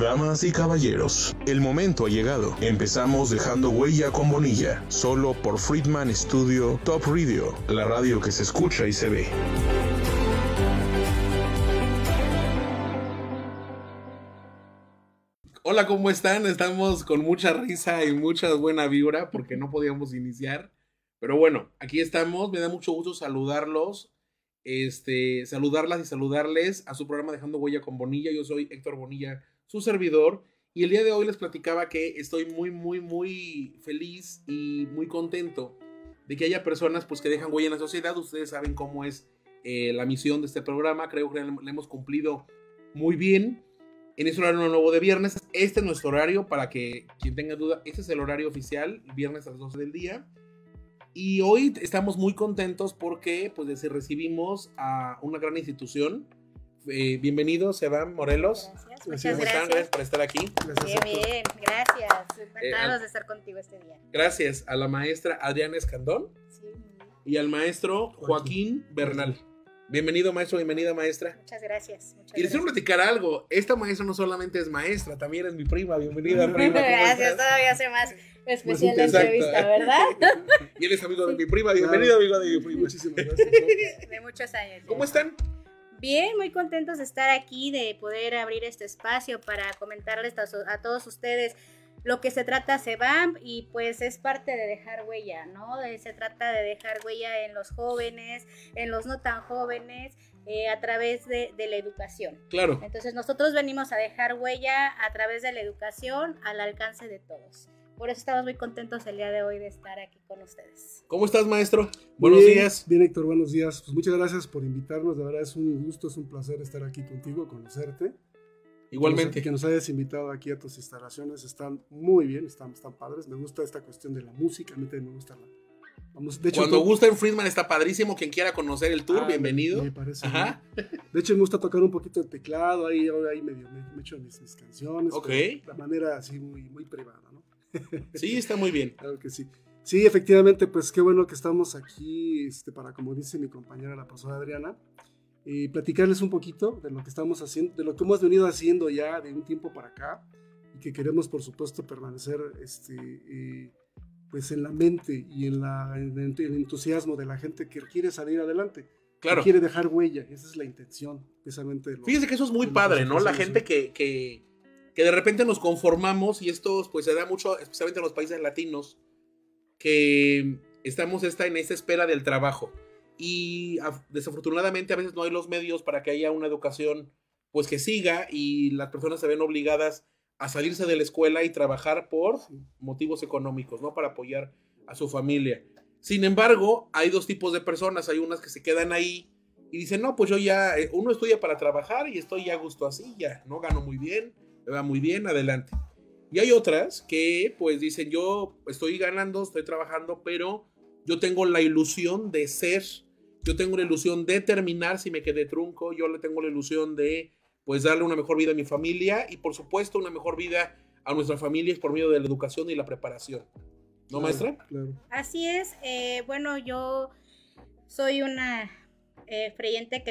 Damas y caballeros, el momento ha llegado. Empezamos dejando huella con Bonilla, solo por Friedman Studio Top Radio, la radio que se escucha y se ve. Hola, ¿cómo están? Estamos con mucha risa y mucha buena vibra porque no podíamos iniciar. Pero bueno, aquí estamos. Me da mucho gusto saludarlos, este, saludarlas y saludarles a su programa Dejando Huella con Bonilla. Yo soy Héctor Bonilla su servidor. Y el día de hoy les platicaba que estoy muy, muy, muy feliz y muy contento de que haya personas pues, que dejan huella en la sociedad. Ustedes saben cómo es eh, la misión de este programa. Creo que la hemos cumplido muy bien. En este horario nuevo de viernes. Este es nuestro horario para que quien tenga duda. Este es el horario oficial, viernes a las 12 del día. Y hoy estamos muy contentos porque pues recibimos a una gran institución eh, bienvenido, Sebam Morelos. Gracias, muchas gracias. gracias por estar aquí. bien, bien, gracias. Encantados de estar contigo este día. Gracias a la maestra Adriana Escandón sí. y al maestro Joaquín Bernal. Bienvenido, maestro, bienvenida, maestra. Muchas gracias. y les quiero platicar algo. Esta maestra no solamente es maestra, también es mi prima. Bienvenida, prima. gracias, todavía hace más especial la entrevista, ¿verdad? y él es amigo de mi prima. Bienvenido, amigo de mi prima. Muchísimas gracias. De muchos años. ¿Cómo están? Bien, muy contentos de estar aquí, de poder abrir este espacio para comentarles a, todos ustedes lo que se trata SEBAM y pues es parte de dejar huella, ¿no? se trata de dejar huella en los jóvenes, en los no tan jóvenes, eh, a través de, de, la educación. Claro. Entonces nosotros venimos a dejar huella a través de la educación al alcance de todos. Por eso estamos muy contentos el día de hoy de estar aquí con ustedes. ¿Cómo estás, maestro? Buenos días. Bien, Héctor, buenos días. Pues muchas gracias por invitarnos. De verdad es un gusto, es un placer estar aquí contigo, conocerte. Igualmente. Que nos, hayas invitado aquí a tus instalaciones. Están muy bien, están, están padres. Me gusta esta cuestión de la música. A mí también me gusta la, Vamos, de hecho, Cuando gusta en Friedman está padrísimo. Quien quiera conocer el tour, ah, bienvenido. Me, parece. Ajá. De hecho, me gusta tocar un poquito de teclado. Ahí, ahí medio me, me echo mis, mis canciones. Ok. De manera así muy, muy privada, ¿no? Sí, está muy bien. Claro que sí. Sí, efectivamente, pues qué bueno que estamos aquí este, para, como dice mi compañera, la profesora Adriana, y platicarles un poquito de lo que estamos haciendo, de lo que hemos venido haciendo ya de un tiempo para acá y que queremos, por supuesto, permanecer este, pues en la mente y en, la, en, el entusiasmo de la gente que quiere salir adelante. Claro. Que quiere dejar huella, esa es la intención, precisamente. De Fíjense que eso es muy padre, ¿no? La gente que, que que de repente nos conformamos y esto pues se da mucho, especialmente en los países latinos, que estamos esta, en esta espera del trabajo. Y desafortunadamente a veces no hay los medios para que haya una educación pues que siga y las personas se ven obligadas a salirse de la escuela y trabajar por motivos económicos, ¿no? Para apoyar a su familia. Sin embargo, hay dos tipos de personas. Hay unas que se quedan ahí y dicen, no, pues yo ya, eh, uno estudia para trabajar y estoy ya a gusto así, ya, ¿no? Gano muy bien, va muy bien, adelante. Y hay otras que pues dicen, yo estoy ganando, estoy trabajando, pero yo tengo la ilusión de ser, yo tengo la ilusión de terminar si me quedé trunco, yo le tengo la ilusión de pues darle una mejor vida a mi familia y por supuesto una mejor vida a nuestras familias por medio de la educación y la preparación. ¿No, maestra? Claro. Así es. Eh, bueno, yo soy una eh, creyente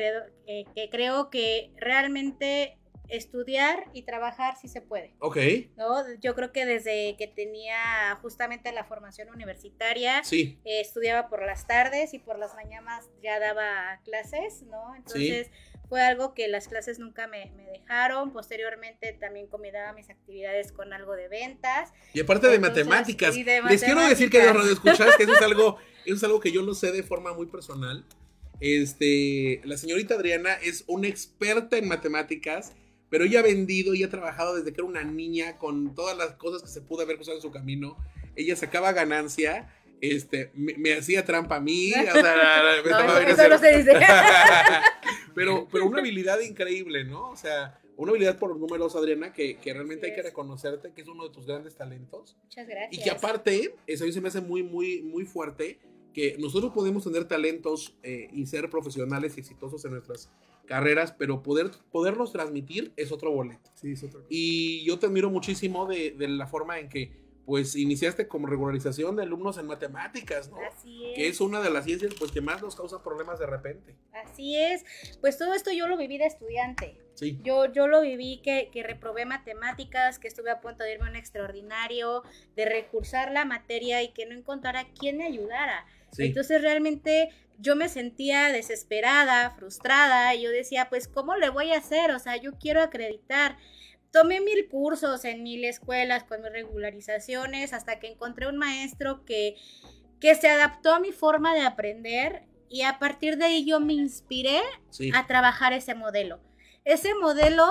eh, que creo que realmente estudiar y trabajar si se puede. Ok. ¿no? Yo creo que desde que tenía justamente la formación universitaria, sí. Eh, estudiaba por las tardes y por las mañanas ya daba clases, ¿no? Entonces fue algo que las clases nunca me, dejaron. Posteriormente también combinaba mis actividades con algo de ventas. Y aparte de, matemáticas. Les quiero decir que radio escuchas que eso es algo, eso es algo que yo lo sé de forma muy personal. Este, la señorita Adriana es una experta en matemáticas pero ella ha vendido y ha trabajado desde que era una niña con todas las cosas que se pudo haber cruzado en su camino. Ella sacaba ganancia, este, me, hacía trampa a mí. O sea, no, eso, no se dice. pero, pero una habilidad increíble, ¿no? O sea, una habilidad por números, Adriana, que, que realmente hay que reconocerte que es uno de tus grandes talentos. Muchas gracias. Y que aparte, eso a mí se me hace muy, muy, muy fuerte, que nosotros podemos tener talentos eh, y ser profesionales y exitosos en nuestras carreras, pero poder, poderlos transmitir es otro boleto. Sí, es otro. Y yo te admiro muchísimo de, de, la forma en que pues iniciaste como regularización de alumnos en matemáticas, ¿no? Así es. Que es una de las ciencias pues que más nos causa problemas de repente. Así es. Pues todo esto yo lo viví de estudiante. Sí. Yo, yo lo viví que, que reprobé matemáticas, que estuve a punto de irme a un extraordinario, de recursar la materia y que no encontrara quién me ayudara. Sí. Entonces realmente yo me sentía desesperada, frustrada, y yo decía, pues, ¿cómo le voy a hacer? O sea, yo quiero acreditar. Tomé mil cursos en mil escuelas con mis regularizaciones hasta que encontré un maestro que, que se adaptó a mi forma de aprender y a partir de ahí yo me inspiré Sí. a trabajar ese modelo. Ese modelo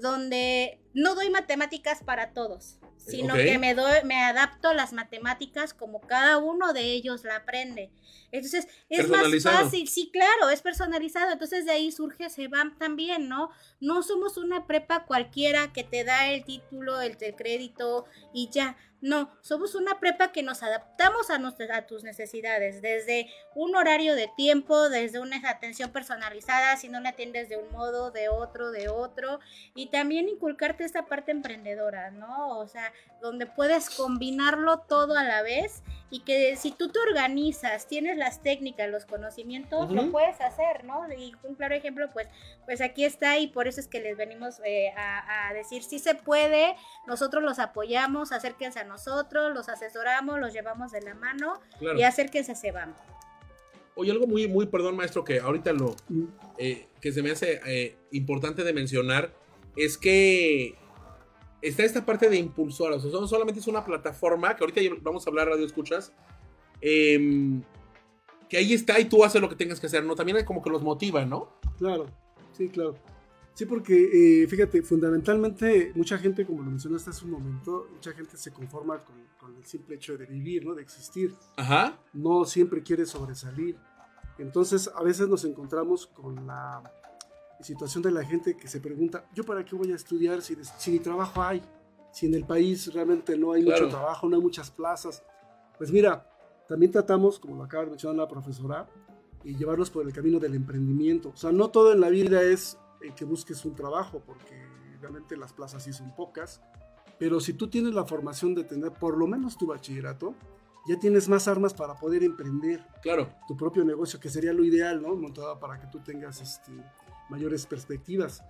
donde no doy matemáticas para todos, sino que me, doy, me adapto a las matemáticas como cada uno de ellos la aprende. Entonces, es más fácil, sí, claro, es personalizado. Entonces, de ahí surge SEBAM también, ¿no? No somos una prepa cualquiera que te da el título, el, el crédito y ya. No, somos una prepa que nos adaptamos a, a tus necesidades, desde un horario de tiempo, desde una atención personalizada, si no la atiendes de un modo, de otro, de otro, y también inculcarte esta parte emprendedora, ¿no? O sea, donde puedes combinarlo todo a la vez y que si tú te organizas, tienes las técnicas, los conocimientos, lo puedes hacer, ¿no? Y un claro ejemplo, pues, pues aquí está y por eso es que les venimos eh, a, a decir, sí se puede, nosotros los apoyamos, acérquense a nosotros, los asesoramos, los llevamos de la mano Claro. y acérquense a Sebam. Oye, algo muy, muy, perdón, maestro, que ahorita lo, eh, que se me hace eh, importante de mencionar es que está esta parte de impulsoras. O sea, no solamente es una plataforma, que ahorita ya vamos a hablar radio escuchas, em, que ahí está y tú haces lo que tengas que hacer, ¿no? También hay como que los motiva, ¿no? Claro, sí, claro. Sí, porque eh, fíjate, fundamentalmente mucha gente, como lo mencionaste hace un momento, mucha gente se conforma con, con el simple hecho de vivir, ¿no? De existir. Ajá. No siempre quiere sobresalir. Entonces, a veces nos encontramos con la situación de la gente que se pregunta, ¿yo para qué voy a estudiar si, si trabajo hay? Si en el país realmente no hay Claro. mucho trabajo, no hay muchas plazas. Pues mira, también tratamos, como lo acaba de mencionar la profesora, y llevarlos por el camino del emprendimiento. O sea, no todo en la vida es eh, que busques un trabajo, porque realmente las plazas sí son pocas. Pero si tú tienes la formación de tener por lo menos tu bachillerato, ya tienes más armas para poder emprender Claro. tu propio negocio, que sería lo ideal, ¿no? Montada para que tú tengas este, mayores perspectivas.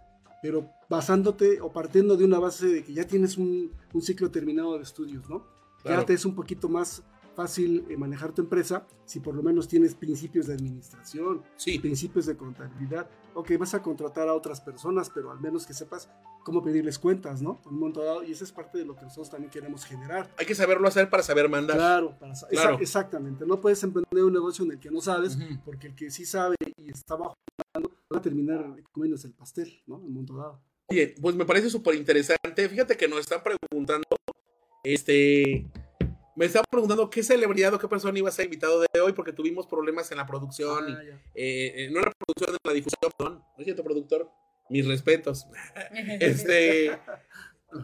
Pero basándote o partiendo de una base de que ya tienes un, un ciclo terminado de estudios, ¿no? Claro. Ya te es un poquito más fácil eh, manejar tu empresa si por lo menos tienes principios de administración, Sí. principios de contabilidad. Ok, vas a contratar a otras personas, pero al menos que sepas cómo pedirles cuentas, ¿no? En un momento dado, y esa es parte de lo que nosotros también queremos generar. Hay que saberlo hacer para saber mandar. Claro, para Claro. exa- exactamente. No puedes emprender un negocio en el que no sabes, porque el que sí sabe y está bajo va a terminar comiéndose el pastel, ¿no? En un momento dado. Oye, pues me parece súper interesante. Fíjate que nos están preguntando, este, me están preguntando qué celebridad o qué persona iba a ser invitado de hoy porque tuvimos problemas en la producción, y, Ah, eh, eh, no en la producción, en la difusión, perdón. ¿No es cierto, productor? Mis respetos. Este,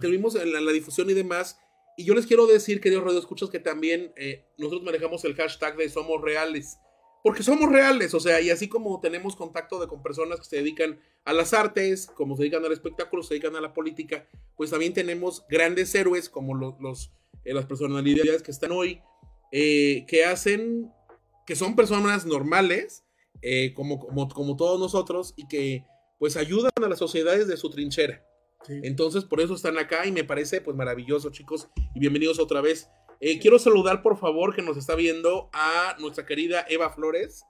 tuvimos en la, la difusión y demás. Y yo les quiero decir, queridos radioescuchas, que también eh, nosotros manejamos el hashtag de Somos Reales. Porque somos reales, o sea, y así como tenemos contacto de, con personas que se dedican a las artes, como se dedican al espectáculo, se dedican a la política, pues también tenemos grandes héroes como lo- los, eh, las personalidades que están hoy, eh, que hacen, que son personas normales, eh, como, como, como todos nosotros, y que pues ayudan a las sociedades de su trinchera. Sí. Entonces, por eso están acá y me parece pues maravilloso, chicos, y bienvenidos otra vez. Eh, quiero saludar, por favor, que nos está viendo a nuestra querida Eva Flores.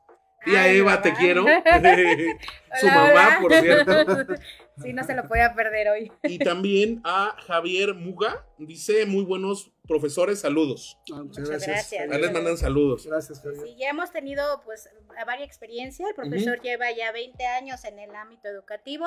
Tía Ay, Eva, mamá. te quiero. Su Hola, mamá, hola. por cierto. sí, no se lo podía perder hoy. Y también a Javier Muga. Dice, muy buenos profesores, saludos. Ah, muchas, Muchas gracias. gracias. Ahí les mandan saludos. Gracias, Javier. Sí, ya hemos tenido pues a varia experiencia. El profesor lleva ya 20 años en el ámbito educativo,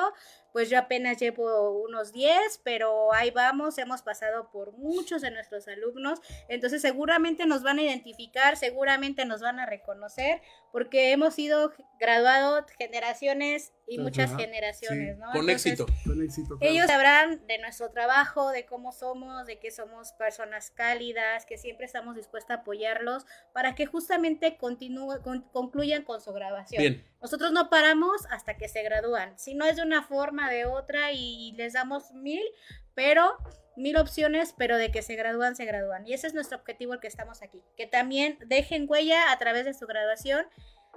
pues yo apenas llevo unos 10, pero ahí vamos, hemos pasado por muchos de nuestros alumnos, entonces seguramente nos van a identificar, seguramente nos van a reconocer, porque hemos sido graduados generaciones y muchas Ajá, generaciones, sí. ¿no? Con Entonces, éxito. Con éxito. claro. Ellos sabrán de nuestro trabajo, de cómo somos, de que somos personas cálidas, que siempre estamos dispuestos a apoyarlos para que justamente continúe, con- concluyan con su grabación. Bien. Nosotros no paramos hasta que se gradúan. Si no es de una forma, de otra y les damos mil, pero mil opciones, pero de que se gradúan, se gradúan. Y ese es nuestro objetivo el que estamos aquí. Que también dejen huella a través de su graduación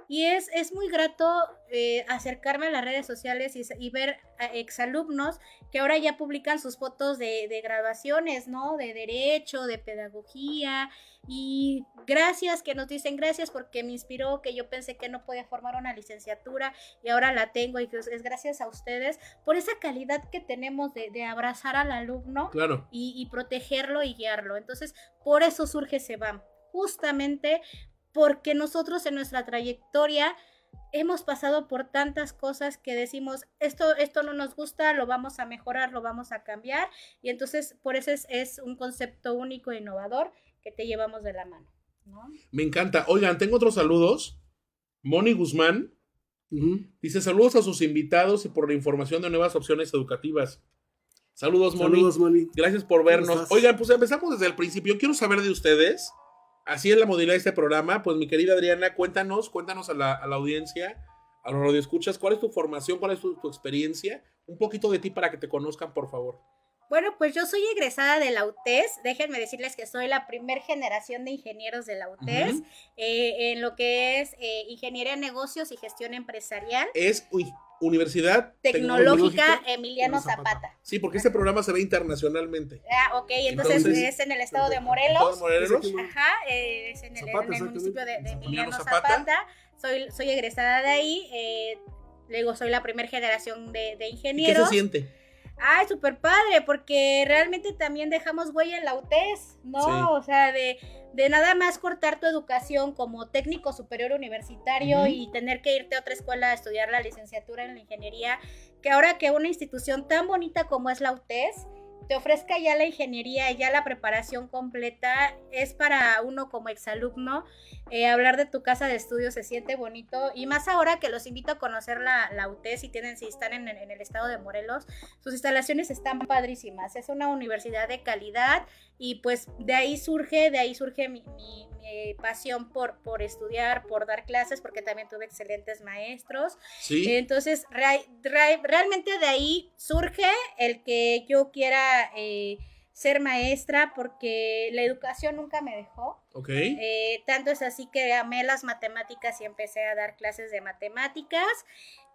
y es, es muy grato eh, acercarme a las redes sociales y, ver a exalumnos que ahora ya publican sus fotos de, de, graduaciones, ¿no? De derecho, de pedagogía. Y gracias que nos dicen gracias porque me inspiró, que yo pensé que no podía formar una licenciatura y ahora la tengo y es gracias a ustedes por esa calidad que tenemos de, de abrazar al alumno claro. y, y protegerlo y guiarlo. Entonces, por eso surge SEBAM justamente porque nosotros en nuestra trayectoria hemos pasado por tantas cosas que decimos, esto, esto no nos gusta, lo vamos a mejorar, lo vamos a cambiar, y entonces por eso es, un concepto único e innovador que te llevamos de la mano. Me encanta. Oigan, tengo otros saludos. Moni Guzmán dice saludos a sus invitados y por la información de nuevas opciones educativas. Saludos, Moni. Saludos, Moni. Gracias por vernos. Oigan, pues empezamos desde el principio. Quiero saber de ustedes así es la modalidad de este programa. Pues mi querida Adriana, cuéntanos, cuéntanos a la, audiencia, a los radioescuchas, cuál es tu formación, cuál es tu, experiencia, un poquito de ti para que te conozcan, por favor. Bueno, pues yo soy egresada de la UTES. Déjenme decirles que soy la primer generación de ingenieros de la UTES eh, en lo que es eh, ingeniería de negocios y gestión empresarial. Es, uy, Universidad Tecnológica, Emiliano Zapata. Sí, porque este programa se ve internacionalmente. Ah, ok, entonces, es en el estado de Morelos. Ajá, eh, es en el, municipio de, Emiliano Zapata. Soy, soy egresada de ahí. Eh, luego soy la primera generación de, de ingenieros. ¿Qué se siente? Ay, súper padre, porque realmente también dejamos huella en la UTES, ¿no? O sea, de, de, nada más cortar tu educación como técnico superior universitario y tener que irte a otra escuela a estudiar la licenciatura en la ingeniería, que ahora que una institución tan bonita como es la UTES, te ofrezca ya la ingeniería, ya la preparación completa, es para uno como exalumno. Eh, hablar de tu casa de estudio se siente bonito y más ahora que los invito a conocer la, la UTE si tienen, si están en, el estado de Morelos, sus instalaciones están padrísimas. Es una universidad de calidad y pues de ahí surge, de ahí surge mi, pasión por, por estudiar, por dar clases, porque también tuve excelentes maestros. ¿Sí? Entonces, realmente de ahí surge el que yo quiera eh, ser maestra, porque la educación nunca me dejó. Ok. Eh, tanto es así que amé las matemáticas y empecé a dar clases de matemáticas.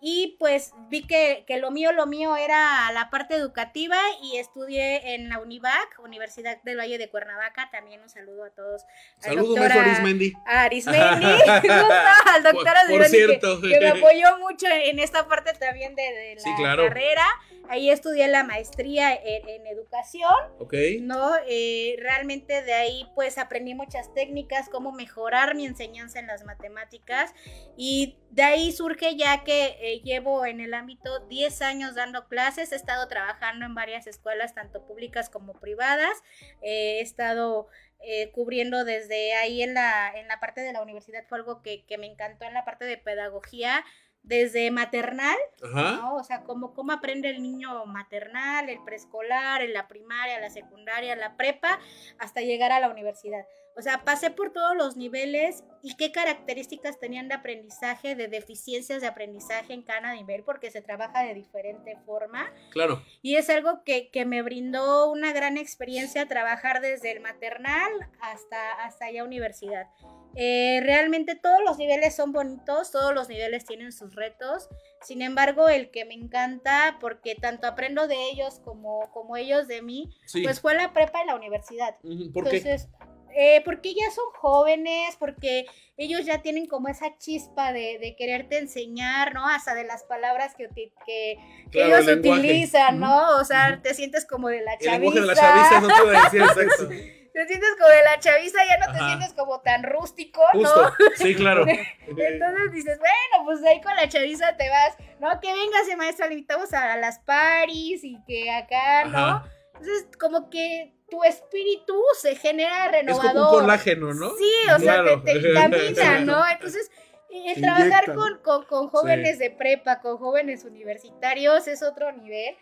Y pues vi que, lo mío, lo mío era la parte educativa y estudié en la UNIVAC, Universidad del Valle de Cuernavaca. También un saludo a todos. Saludos, a Arismendi. A Arismendi, al doctor cierto. Que, me apoyó mucho en esta parte también de, la carrera. Ahí estudié la maestría en, educación. Ok. ¿No? Eh, realmente de ahí pues aprendí muchas técnicas, cómo mejorar mi enseñanza en las matemáticas. Y de ahí surge ya que eh, llevo en el ámbito 10 años dando clases, he estado trabajando en varias escuelas, tanto públicas como privadas, eh, he estado eh, cubriendo desde ahí en la, en la parte de la universidad, fue algo que, que me encantó en la parte de pedagogía, desde maternal, ¿no? O sea, cómo, cómo aprende el niño maternal, el preescolar, en la primaria, la secundaria, la prepa, hasta llegar a la universidad. O sea, pasé por todos los niveles y qué características tenían de aprendizaje, de deficiencias de aprendizaje en cada nivel, porque se trabaja de diferente forma. Claro. Y es algo que, que me brindó una gran experiencia trabajar desde el maternal hasta, hasta ya universidad. Eh, realmente todos los niveles son bonitos, todos los niveles tienen sus retos. Sin embargo, el que me encanta, porque tanto aprendo de ellos como, como ellos de mí, pues fue la prepa y la universidad. ¿Por Entonces, eh, porque ya son jóvenes, porque ellos ya tienen como esa chispa de, quererte enseñar, ¿no? Hasta de las palabras que, que, ellos utilizan, ¿no? O sea, te sientes como de la chaviza. El de la chaviza no te decir exacto. te sientes como de la chaviza, ya no te sientes como tan rústico, ¿no? Sí, claro. Entonces dices, bueno, pues ahí con la chaviza te vas, ¿no? Que venga maestro, le invitamos a las paris y que acá, ¿no? Entonces, como que tu espíritu se genera renovador. Es como un colágeno, ¿no? Sí, o sea, te, camina, ¿no? Entonces, eh, trabajar con, con, jóvenes de prepa, con jóvenes universitarios, es otro nivel.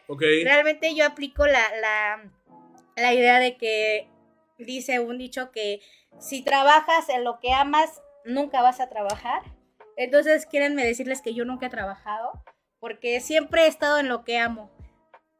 Realmente yo aplico la, la, la idea de que dice un dicho que si trabajas en lo que amas, nunca vas a trabajar. Entonces, quieren decirles que yo nunca he trabajado, porque siempre he estado en lo que amo.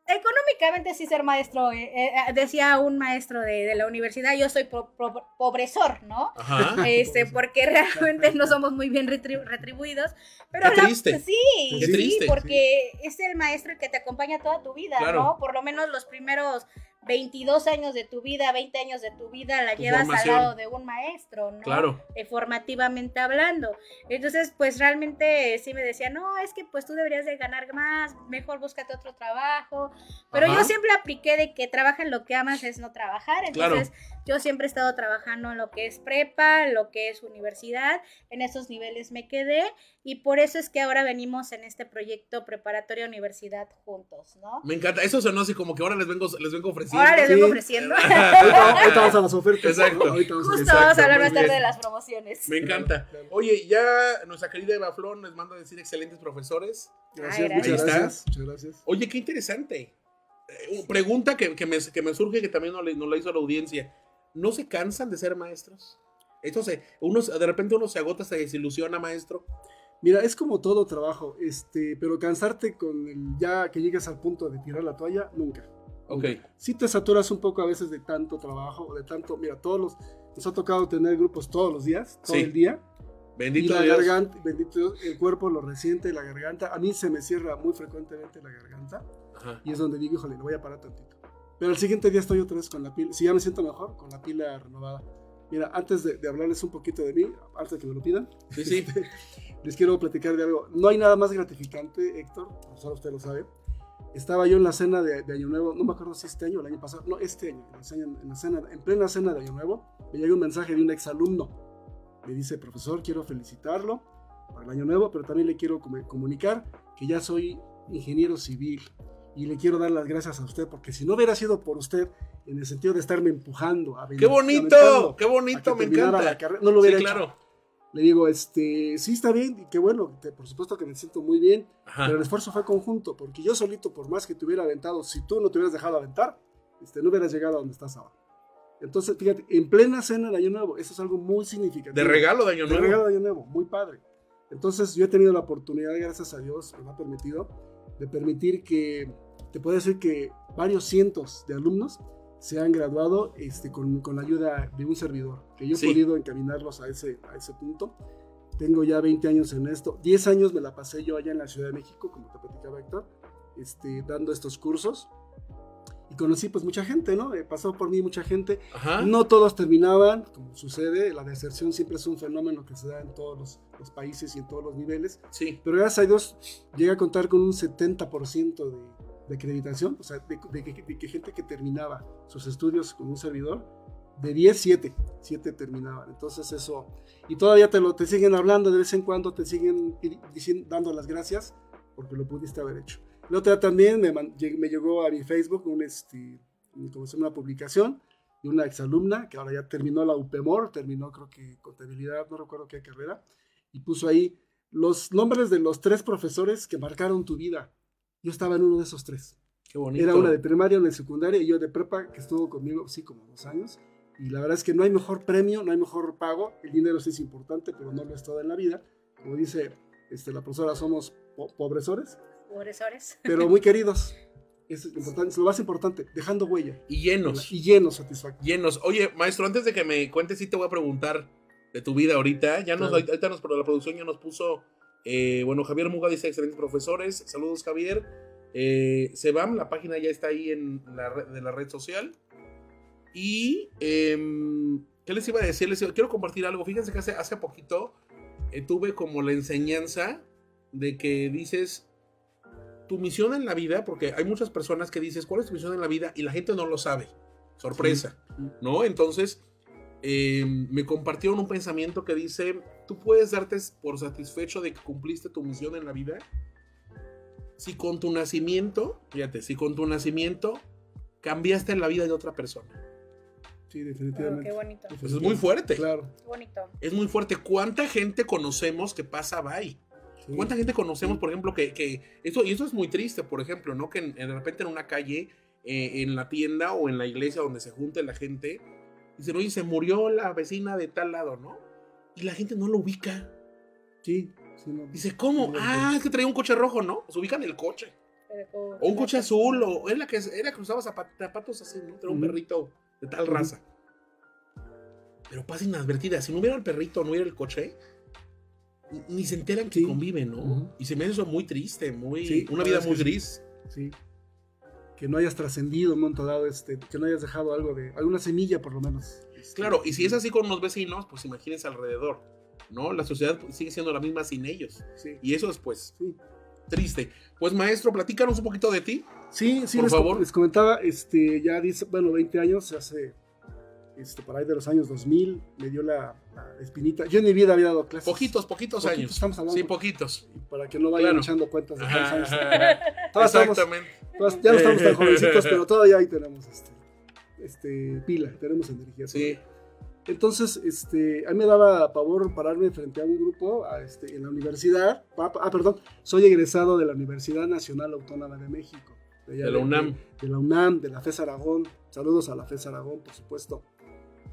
Económicamente sí ser maestro, eh, eh, decía un maestro de, de, la universidad, yo soy pro, pro, pobresor, ¿no? Ajá. Este, porque realmente no somos muy bien retribu retribuidos. Pero Qué triste. La, sí, Qué sí, triste, porque sí. es el maestro el que te acompaña toda tu vida, Claro. ¿no? Por lo menos los primeros 22 años de tu vida, 20 años de tu vida la Tu llevas formación. al lado de un maestro, ¿no? Claro. Eh, formativamente hablando. Entonces, pues realmente sí me decía, no, es que pues tú deberías de ganar más, mejor búscate otro trabajo. Pero Ajá. yo siempre apliqué de que trabaja en lo que amas es no trabajar. Claro. Entonces, yo siempre he estado trabajando en lo que es prepa, lo que es universidad. En esos niveles me quedé y por eso es que ahora venimos en este proyecto preparatoria universidad juntos, ¿no? Me encanta. Eso sonó así como que ahora les vengo, les vengo ofreciendo. Ahora les Sí. vengo ofreciendo. Ahorita, ahorita vamos a las ofertas. Exacto. Ahorita vamos a- Justo vamos a hablar más tarde de las promociones. Me encanta. Oye, ya nuestra querida Eva Flor les manda a decir excelentes profesores. Gracias, Ay, muchas gracias. Muchas gracias. Oye, qué interesante. Eh, pregunta que, que me, que me surge que también nos, nos la hizo la audiencia. ¿No se cansan de ser maestros? Esto se, uno, de repente uno se agota, se desilusiona, maestro. Mira, es como todo trabajo, este, pero cansarte con el ya que llegas al punto de tirar la toalla, nunca. Ok. Si te saturas un poco a veces de tanto trabajo, de tanto, mira, todos los, nos ha tocado tener grupos todos los días, todo Sí. el día, y Bendito la Dios. garganta, bendito Dios, el cuerpo lo resiente, la garganta, a mí se me cierra muy frecuentemente la garganta, Ajá. y es donde digo, híjole, le voy a parar tantito. Pero al siguiente día estoy otra vez con la pila, si ya me siento mejor, con la pila renovada. Mira, antes de, de hablarles un poquito de mí, antes de que me lo pidan, Sí, sí. les quiero platicar de algo. No hay nada más gratificante, Héctor, solo usted lo sabe. Estaba yo en la cena de, de Año Nuevo, no me acuerdo si este año o el año pasado, no, este año, en la cena, en, plena cena de Año Nuevo, me llega un mensaje de un exalumno. Me dice, profesor, quiero felicitarlo para el Año Nuevo, pero también le quiero com- comunicar que ya soy ingeniero civil y le quiero dar las gracias a usted, porque si no hubiera sido por usted, en el sentido de estarme empujando, a ¡Qué bonito! ¡Qué bonito! Me encanta. la carrera, no lo hubiera Sí, hecho. claro. Le digo, este, sí está bien, y qué bueno, que por supuesto que me siento muy bien, Ajá. pero el esfuerzo fue conjunto, porque yo solito, por más que te hubiera aventado, si tú no te hubieras dejado aventar, este, no hubieras llegado a donde estás ahora. Entonces, fíjate, en plena cena de Año Nuevo, eso es algo muy significativo. De regalo de Año De Nuevo. regalo de Año Nuevo, muy padre. Entonces, yo he tenido la oportunidad, gracias a Dios, me ha permitido, de permitir que, te puedo decir que varios cientos de alumnos se han graduado este, con, con la ayuda de un servidor, que yo he Sí. podido encaminarlos a ese, a ese punto. Tengo ya 20 años en esto. 10 años me la pasé yo allá en la Ciudad de México, como te platicaba Héctor, este, dando estos cursos. Y conocí pues mucha gente, ¿no? Eh, pasó por mí mucha gente. Ajá. No todos terminaban, como sucede, la deserción siempre es un fenómeno que se da en todos los, los países y en todos los niveles, Sí. pero gracias a Dios llega a contar con un 70% de, de acreditación, o sea, de, de de que gente que terminaba sus estudios con un servidor, de 10, 7, 7 terminaban. Entonces eso, y todavía te lo te siguen hablando de vez en cuando, te siguen diciendo, dando las gracias porque lo pudiste haber hecho. La otra también me, me llegó a mi Facebook un, este, como se llama, una publicación de una exalumna que ahora ya terminó la UPEMOR, terminó creo que contabilidad, no recuerdo qué carrera, y puso ahí los nombres de los tres profesores que marcaron tu vida. Yo estaba en uno de esos tres. Qué bonito. Era una de primaria, una de secundaria y yo de prepa, que estuvo conmigo, sí, como dos años. Y la verdad es que no hay mejor premio, no hay mejor pago. El dinero sí es importante, pero no lo es todo en la vida. Como dice este, la profesora, somos po- pobresores, Pobresores. pero muy queridos. Es, importante, es lo más importante, dejando huella. Y llenos. Y llenos, satisfactorios. Llenos. Oye, maestro, antes de que me cuentes, sí te voy a preguntar de tu vida ahorita. Ya nos, Claro. ahorita nos, la producción ya nos puso. eh, bueno, Javier Muga dice excelentes profesores. Saludos, Javier. Eh, Sebam, la página ya está ahí en la red, de la red social. Y. em, ¿Qué les iba a decir? Les iba- quiero compartir algo. Fíjense que hace, hace poquito eh, tuve como la enseñanza de que dices tu misión en la vida, porque hay muchas personas que dices, ¿cuál es tu misión en la vida? Y la gente no lo sabe. Sorpresa. Sí. ¿No? Entonces, eh, me compartieron un pensamiento que dice, tú puedes darte por satisfecho de que cumpliste tu misión en la vida si con tu nacimiento, fíjate, si con tu nacimiento cambiaste la vida de otra persona. Sí, Oh, definitivamente. qué bonito. Pues es muy fuerte. Claro. Qué bonito. Es muy fuerte. ¿Cuánta gente conocemos que pasa bye? Sí. ¿Cuánta gente conocemos, por ejemplo, que, que eso, y eso es muy triste, por ejemplo, ¿no? Que de repente en una calle, eh, en la tienda o en la iglesia donde se junte la gente, dicen, oye, se murió la vecina de tal lado, ¿no? Y la gente no lo ubica. Sí, sí, no. Dice, ¿cómo? Sí, Ah, es que traía un coche rojo, ¿no? Se ubican el coche. Pero O un coche azul, o era la que, era que usaba zapat- zapatos así, ¿no? Era un Ujú. perrito de tal raza. Pero pasa inadvertida. Si no hubiera el perrito, no hubiera el coche, ni- se enteran que Sí. conviven, ¿no? Y se me hace eso muy triste, muy, Sí, una vida muy gris. Sí. Que no hayas trascendido en un momento dado, este, que no hayas dejado algo de, alguna semilla por lo menos. este, Claro, y si es así con unos vecinos, pues imagínense alrededor, ¿no? La sociedad sigue siendo la misma sin ellos. Sí, Y eso es, pues, sí. triste. Pues, maestro, platícanos un poquito de ti. Sí, sí, Por les, favor. les comentaba, este, ya dice, bueno, 20 años, hace, este, por ahí de los años 2000, me dio la, la espinita. Yo en mi vida había dado clases. Poquitos, poquitos Poquitos años. estamos hablando. Sí, poquitos. Para que no vayan Claro. echando cuentas de cuántos años. Todas estamos- Exactamente. todas- ya no estamos tan jovencitos, pero todavía ahí tenemos este, este, pila, tenemos energía. Sí. Entonces, este, a mí me daba pavor pararme frente a un grupo a, este, en la universidad. Ah, perdón, soy egresado de la Universidad Nacional Autónoma de México. De la UNAM. De, la UNAM, de la FES Aragón. Saludos a la FES Aragón, por supuesto.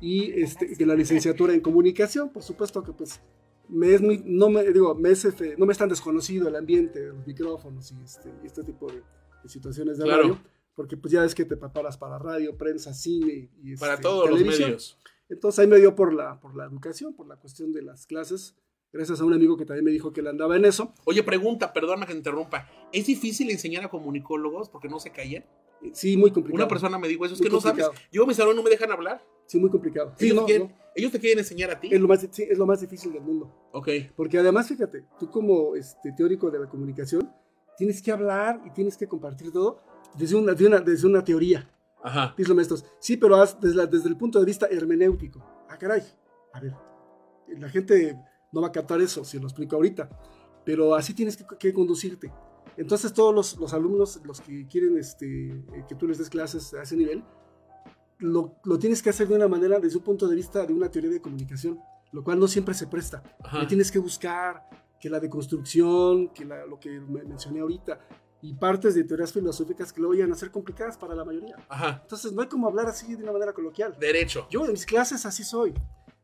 Y este, de la licenciatura en comunicación, por supuesto que pues me es muy, no me, digo, me es, este, no me es tan desconocido el ambiente, los micrófonos y este, este tipo de, de situaciones de Claro. radio. Porque pues ya ves que te preparas para radio, prensa, cine y Para este, todos los televisión. medios. Entonces ahí me dio por la, por la educación, por la cuestión de las clases, gracias a un amigo que también me dijo que él andaba en eso. Oye, pregunta, perdona que te interrumpa. ¿Es difícil enseñar a comunicólogos porque no se callan? Sí, muy complicado. Una persona me dijo eso, es Muy que no sabes. complicado. Yo a mi salón no me dejan hablar. Sí, muy complicado. Sí, ellos, no, quieren, no, ellos te quieren enseñar a ti. Es, lo más, sí, es lo más difícil del mundo. Ok. Porque además, fíjate, tú como este, teórico de la comunicación, tienes que hablar y tienes que compartir todo desde una, de una- desde una teoría. Ajá. Dicen maestros, sí, pero haz desde, la- desde el punto de vista hermenéutico. Ah, caray. A ver, la gente no va a captar eso si lo explico ahorita, pero así tienes que, que conducirte. Entonces todos los, los alumnos, los que quieren este, eh, que tú les des clases a ese nivel, lo, lo tienes que hacer de una manera desde un punto de vista de una teoría de comunicación, lo cual no siempre se presta. Ajá. Le tienes que buscar que la deconstrucción, que la- lo que me- mencioné ahorita, y partes de teorías filosóficas que luego vayan a ser complicadas para la mayoría. Ajá. Entonces no hay como hablar así de una manera coloquial. Derecho. Yo en mis clases así soy.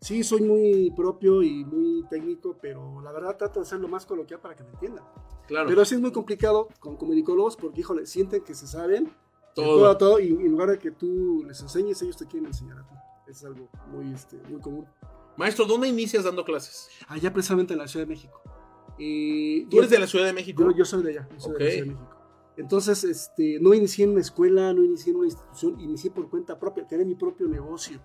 Sí, soy muy propio y muy técnico, pero la verdad trato de ser lo más coloquial para que me entiendan. Claro. Pero sí es muy complicado con comunicólogos porque, híjole, sienten que se saben Todo. todo, a todo y en lugar de que tú les enseñes, ellos te quieren enseñar a ti. Es algo muy, este, muy común. Maestro, ¿dónde inicias dando clases? Allá precisamente en la Ciudad de México. Eh, Tú eres de la Ciudad de México. Yo, yo soy de allá, yo soy Ok. de la Ciudad de México. Entonces, este, no inicié en una escuela, no inicié en una institución, inicié por cuenta propia, creé mi propio negocio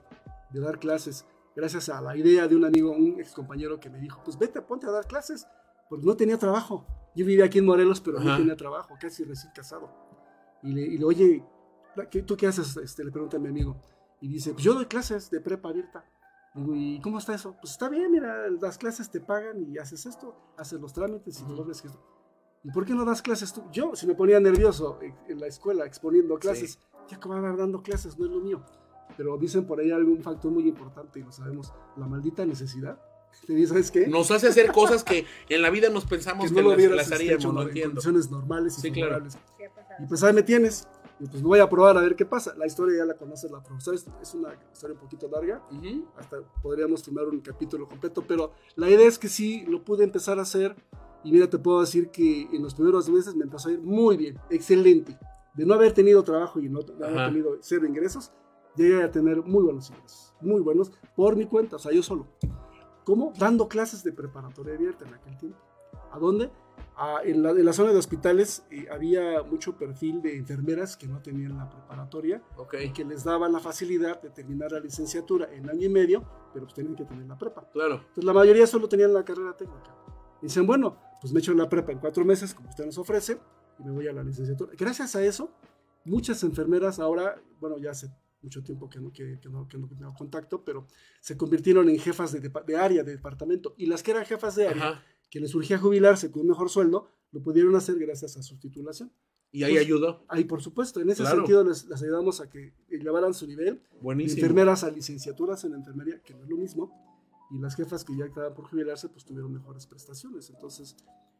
de dar clases, gracias a la idea de un amigo, un ex compañero que me dijo, pues vete, ponte a dar clases, porque no tenía trabajo. Yo vivía aquí en Morelos, pero no Ajá. tenía trabajo, casi recién casado. Y le, y le oye, ¿qué- ¿tú qué haces? Este, le pregunta a mi amigo. Y dice, pues yo doy clases de prepa abierta. Digo, ¿y cómo está eso? Pues está bien, mira, las clases te pagan y haces esto, haces los trámites y todo que esto. ¿Y por qué no das clases tú? Yo, si me ponía nervioso en- en la escuela exponiendo clases, ya acababa dando clases, no es lo mío. Pero dicen por ahí algún factor muy importante y lo sabemos, la maldita necesidad. Te dice, ¿sabes qué? Nos hace hacer cosas que en la vida nos pensamos que que, no lo las, las haríamos, hecho no en entiendo. condiciones normales y Sí, claro. Y pues ahí me tienes. Y pues me voy a probar a ver qué pasa. La historia ya la conoce la profesora, es, una historia un poquito larga. Ujú. Hasta podríamos filmar un capítulo completo, pero la idea es que sí lo pude empezar a hacer. Y mira, te puedo decir que en los primeros meses me empezó a ir muy bien, excelente. De no haber tenido trabajo y no haber tenido cero ingresos, llegué a tener muy buenos ingresos, muy buenos, por mi cuenta, o sea, yo solo. ¿Cómo? Dando clases de preparatoria abierta en aquel tiempo. ¿A dónde? Ah, en, la, en la zona de hospitales eh, había mucho perfil de enfermeras que no tenían la preparatoria Ok, y que les daban la facilidad de terminar la licenciatura en año y medio, pero pues tenían que tener la prepa. claro. Entonces la mayoría solo tenían la carrera técnica. Y dicen, bueno, pues me echo la prepa en cuatro meses, como usted nos ofrece, y me voy a la licenciatura. Gracias a eso, muchas enfermeras ahora, bueno, ya hace mucho tiempo que no, que, que no, que no tengo contacto, pero se convirtieron en jefas de, de área, de departamento. Y las que eran jefas de área, Ajá. que les surgía jubilarse con un mejor sueldo, lo pudieron hacer gracias a su titulación. Y ahí Pues, ayudó. Ahí, por supuesto, en ese Claro. sentido les, les ayudamos a que elevaran su nivel de Buenísimo. enfermeras a licenciaturas en enfermería, que no es lo mismo, y las jefas que ya estaban por jubilarse, pues tuvieron mejores prestaciones. Entonces,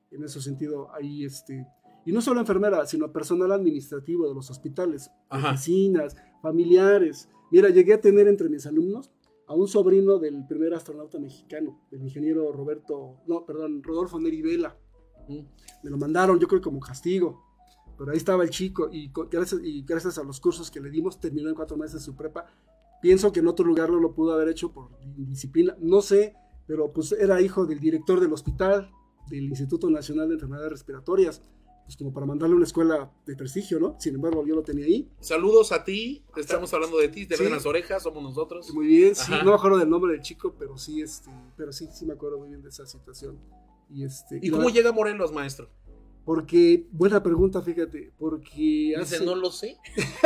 en ese sentido, ahí este. Y no solo enfermera, sino personal administrativo de los hospitales, Ajá. oficinas, familiares. Mira, llegué a tener entre mis alumnos a un sobrino del primer astronauta mexicano, del ingeniero Roberto, no, perdón, Rodolfo Neri Vela. Me lo mandaron, yo creo, como castigo. pero ahí estaba el chico y, gracias, y gracias a los cursos que le dimos terminó en cuatro meses su prepa. Pienso que en otro lugar no lo pudo haber hecho por disciplina, no sé, pero pues era hijo del director del hospital, del Instituto Nacional de Enfermedades Respiratorias pues como para mandarle una escuela de prestigio, ¿no? Sin embargo, yo lo tenía ahí. Saludos a ti, estamos hablando de ti, te ven las orejas, somos nosotros. Muy bien, sí, no me acuerdo del nombre del chico, pero sí, este, pero sí, sí me acuerdo muy bien de esa situación. Y, este, ¿Y, cómo llega Morelos, maestro? Porque, buena pregunta, fíjate, porque hace... no lo sé.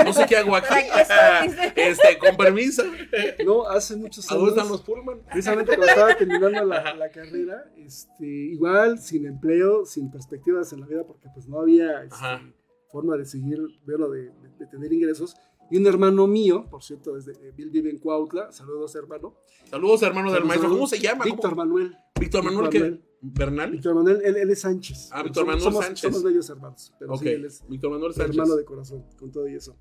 No sé qué hago aquí. este, con permiso. No, hace muchos años. están los Pullman? Precisamente cuando estaba terminando la, la, carrera, este, igual, sin empleo, sin perspectivas en la vida, porque pues no había este, forma de seguir, bueno, de, de, tener ingresos. Y un hermano mío, por cierto, desde Bill vive en Cuautla, saludos hermano. Saludos hermano del maestro, ¿cómo se llama? Víctor Manuel. Víctor Manuel, ¿qué? ¿Bernal? Víctor Manuel, él, es Sánchez. Ah, Víctor Manuel somos, Sánchez. Somos bellos hermanos. Pero sí, él es Víctor Manuel Sánchez. hermano de corazón, con todo y eso.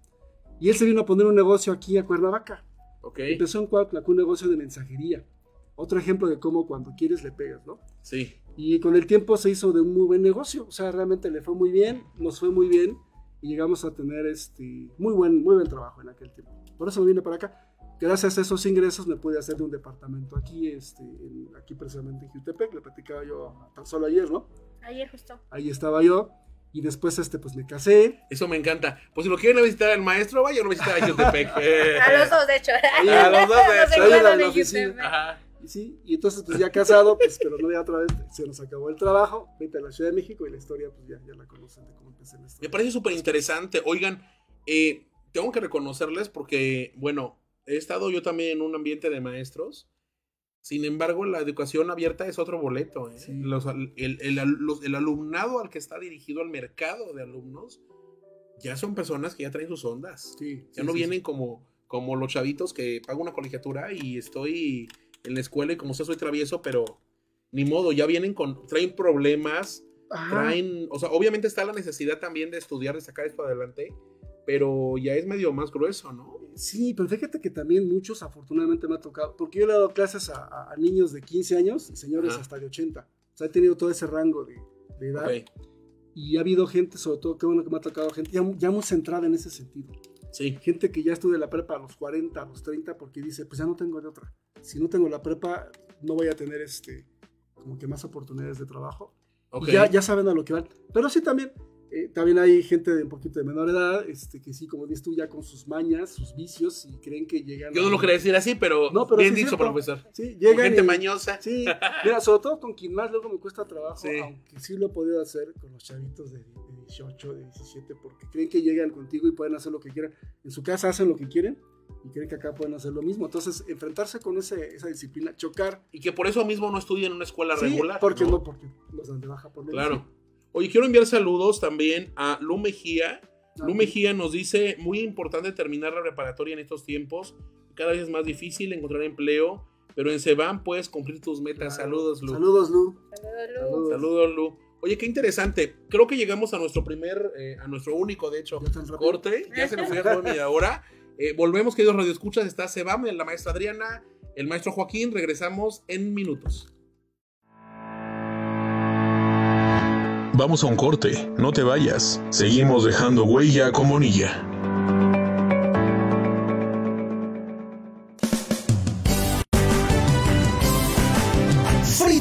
Y él se vino a poner un negocio aquí a Cuernavaca. Okay. Empezó en Cuautla con un negocio de mensajería. Otro ejemplo de cómo cuando quieres le pegas, ¿no? Sí. Y con el tiempo se hizo de un muy buen negocio. O sea, realmente le fue muy bien, nos fue muy bien y llegamos a tener este muy buen, muy buen trabajo en aquel tiempo. Por eso me vine para acá gracias a esos ingresos me pude hacer de un departamento aquí, este, aquí precisamente en Jutepec, le platicaba yo tan solo ayer, ¿no? Ayer justo. Ahí estaba yo. Y después, este, pues me casé. Eso me encanta. Pues si lo quieren visitar al maestro, vayan a visitar a Jutepec. a los dos, de hecho. a los dos, de hecho. Y sí, y entonces, pues ya casado, pues, pero no ya otra vez, se nos acabó el trabajo, vete a la Ciudad de México y la historia, pues ya, ya la conocen de cómo empecé en esto. Me parece súper interesante. Oigan, eh, tengo que reconocerles porque, bueno, he estado yo también en un ambiente de maestros. Sin embargo, la educación abierta es otro boleto. ¿eh? el, alumnado al que está dirigido al mercado de alumnos ya son personas que ya traen sus ondas. ya no vienen Como, como los chavitos que pago una colegiatura y estoy en la escuela y como sé soy travieso, pero ni modo, ya vienen con, traen problemas, traen, o sea, obviamente está la necesidad también de estudiar, de sacar esto adelante, pero ya es medio más grueso, ¿no? Sí, pero fíjate que también muchos afortunadamente me ha tocado, porque yo le he dado clases a, niños de 15 años y señores hasta de 80. O sea, he tenido todo ese rango de, edad. Y ha habido gente, sobre todo, que bueno que me ha tocado gente ya, ya muy centrada en ese sentido. Sí. Gente que ya estudia la prepa a los 40, a los 30, porque dice, pues ya no tengo de otra. Si no tengo la prepa, no voy a tener este, como que más oportunidades de trabajo. Ya, ya saben a lo que van. Pero sí también, eh, también hay gente de un poquito de menor edad, este, que sí, como dices tú, ya con sus mañas, sus vicios, y creen que llegan. Yo no lo quería decir así, pero, bien dicho, profesor. Sí, llegan. gente mañosa. Sí, mira, sobre todo con quien más luego me cuesta trabajo, aunque sí lo he podido hacer con los chavitos de, 18, de 17, porque creen que llegan contigo y pueden hacer lo que quieran. En su casa hacen lo que quieren y creen que acá pueden hacer lo mismo. Entonces, enfrentarse con ese, esa disciplina, chocar. Y que por eso mismo no estudian en una escuela regular. Porque no, porque los dan de baja por Claro. Oye, quiero enviar saludos también a Lu Mejía. Lu Mejía nos dice, muy importante terminar la preparatoria en estos tiempos. Cada vez es más difícil encontrar empleo, pero en Seban puedes cumplir tus metas. Saludos, Lu. Saludos, Lu. Saludos, Lu. Oye, qué interesante. Creo que llegamos a nuestro primer, eh, a nuestro único, de hecho, corte. Ya se nos fue a media hora. Eh, volvemos, queridos radioescuchas. Está Sebam, la maestra Adriana, el maestro Joaquín. Regresamos en minutos. Vamos a un corte, no te vayas. Seguimos dejando huella con Bonilla.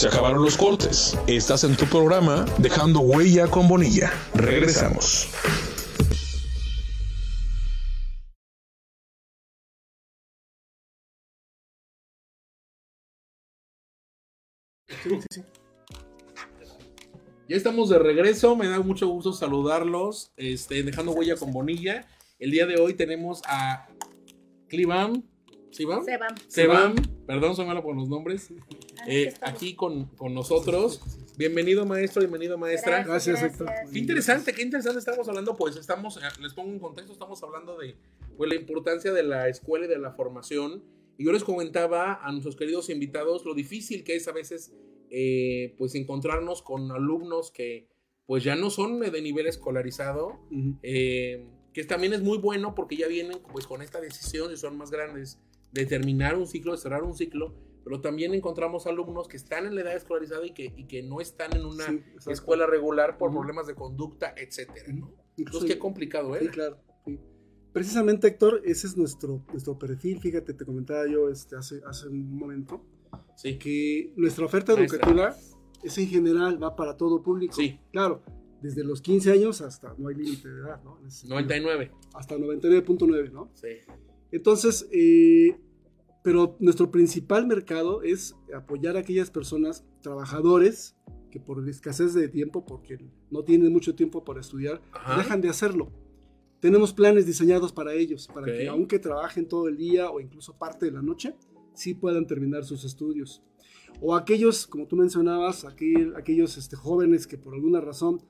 Se acabaron los cortes. Estás en tu programa Dejando Huella con Bonilla. Regresamos. Ya estamos de regreso, me da mucho gusto saludarlos, este, dejando huella con Bonilla. El día de hoy tenemos a Clivam, ¿Sibam? Sebam. Sebam, perdón, soy malo por los nombres. Ah, Eh, aquí con, con nosotros. Bienvenido maestro, bienvenido maestra. Gracias, Héctor. Qué interesante, qué interesante estamos hablando, pues estamos, eh, les pongo un contexto, estamos hablando de pues, la importancia de la escuela y de la formación. Y yo les comentaba a nuestros queridos invitados lo difícil que es a veces eh, pues encontrarnos con alumnos que pues ya no son de nivel escolarizado, Ujú. eh, que también es muy bueno porque ya vienen pues con esta decisión, si son más grandes, de terminar un ciclo, de cerrar un ciclo, pero también encontramos alumnos que están en la edad escolarizada y que, y que no están en una Sí, escuela regular por Ujú. problemas de conducta, etcétera, ¿no? Entonces, qué complicado, ¿eh? Sí, claro. sí. Precisamente, Héctor, ese es nuestro, nuestro perfil. Fíjate, te comentaba yo este, hace, hace un momento Sí. que nuestra oferta Maestra. educativa es en general, va para todo público. Sí. Claro, desde los 15 años hasta, no hay límite de edad, ¿no? En ese sentido. 99. Hasta 99.9, ¿no? Sí. Entonces, eh, pero nuestro principal mercado es apoyar a aquellas personas, trabajadores, que por escasez de tiempo, porque no tienen mucho tiempo para estudiar, Ajá. dejan de hacerlo. Tenemos planes diseñados para ellos, para que aunque trabajen todo el día o incluso parte de la noche, sí puedan terminar sus estudios. O aquellos, como tú mencionabas, aquel- aquellos este, jóvenes que por alguna razón,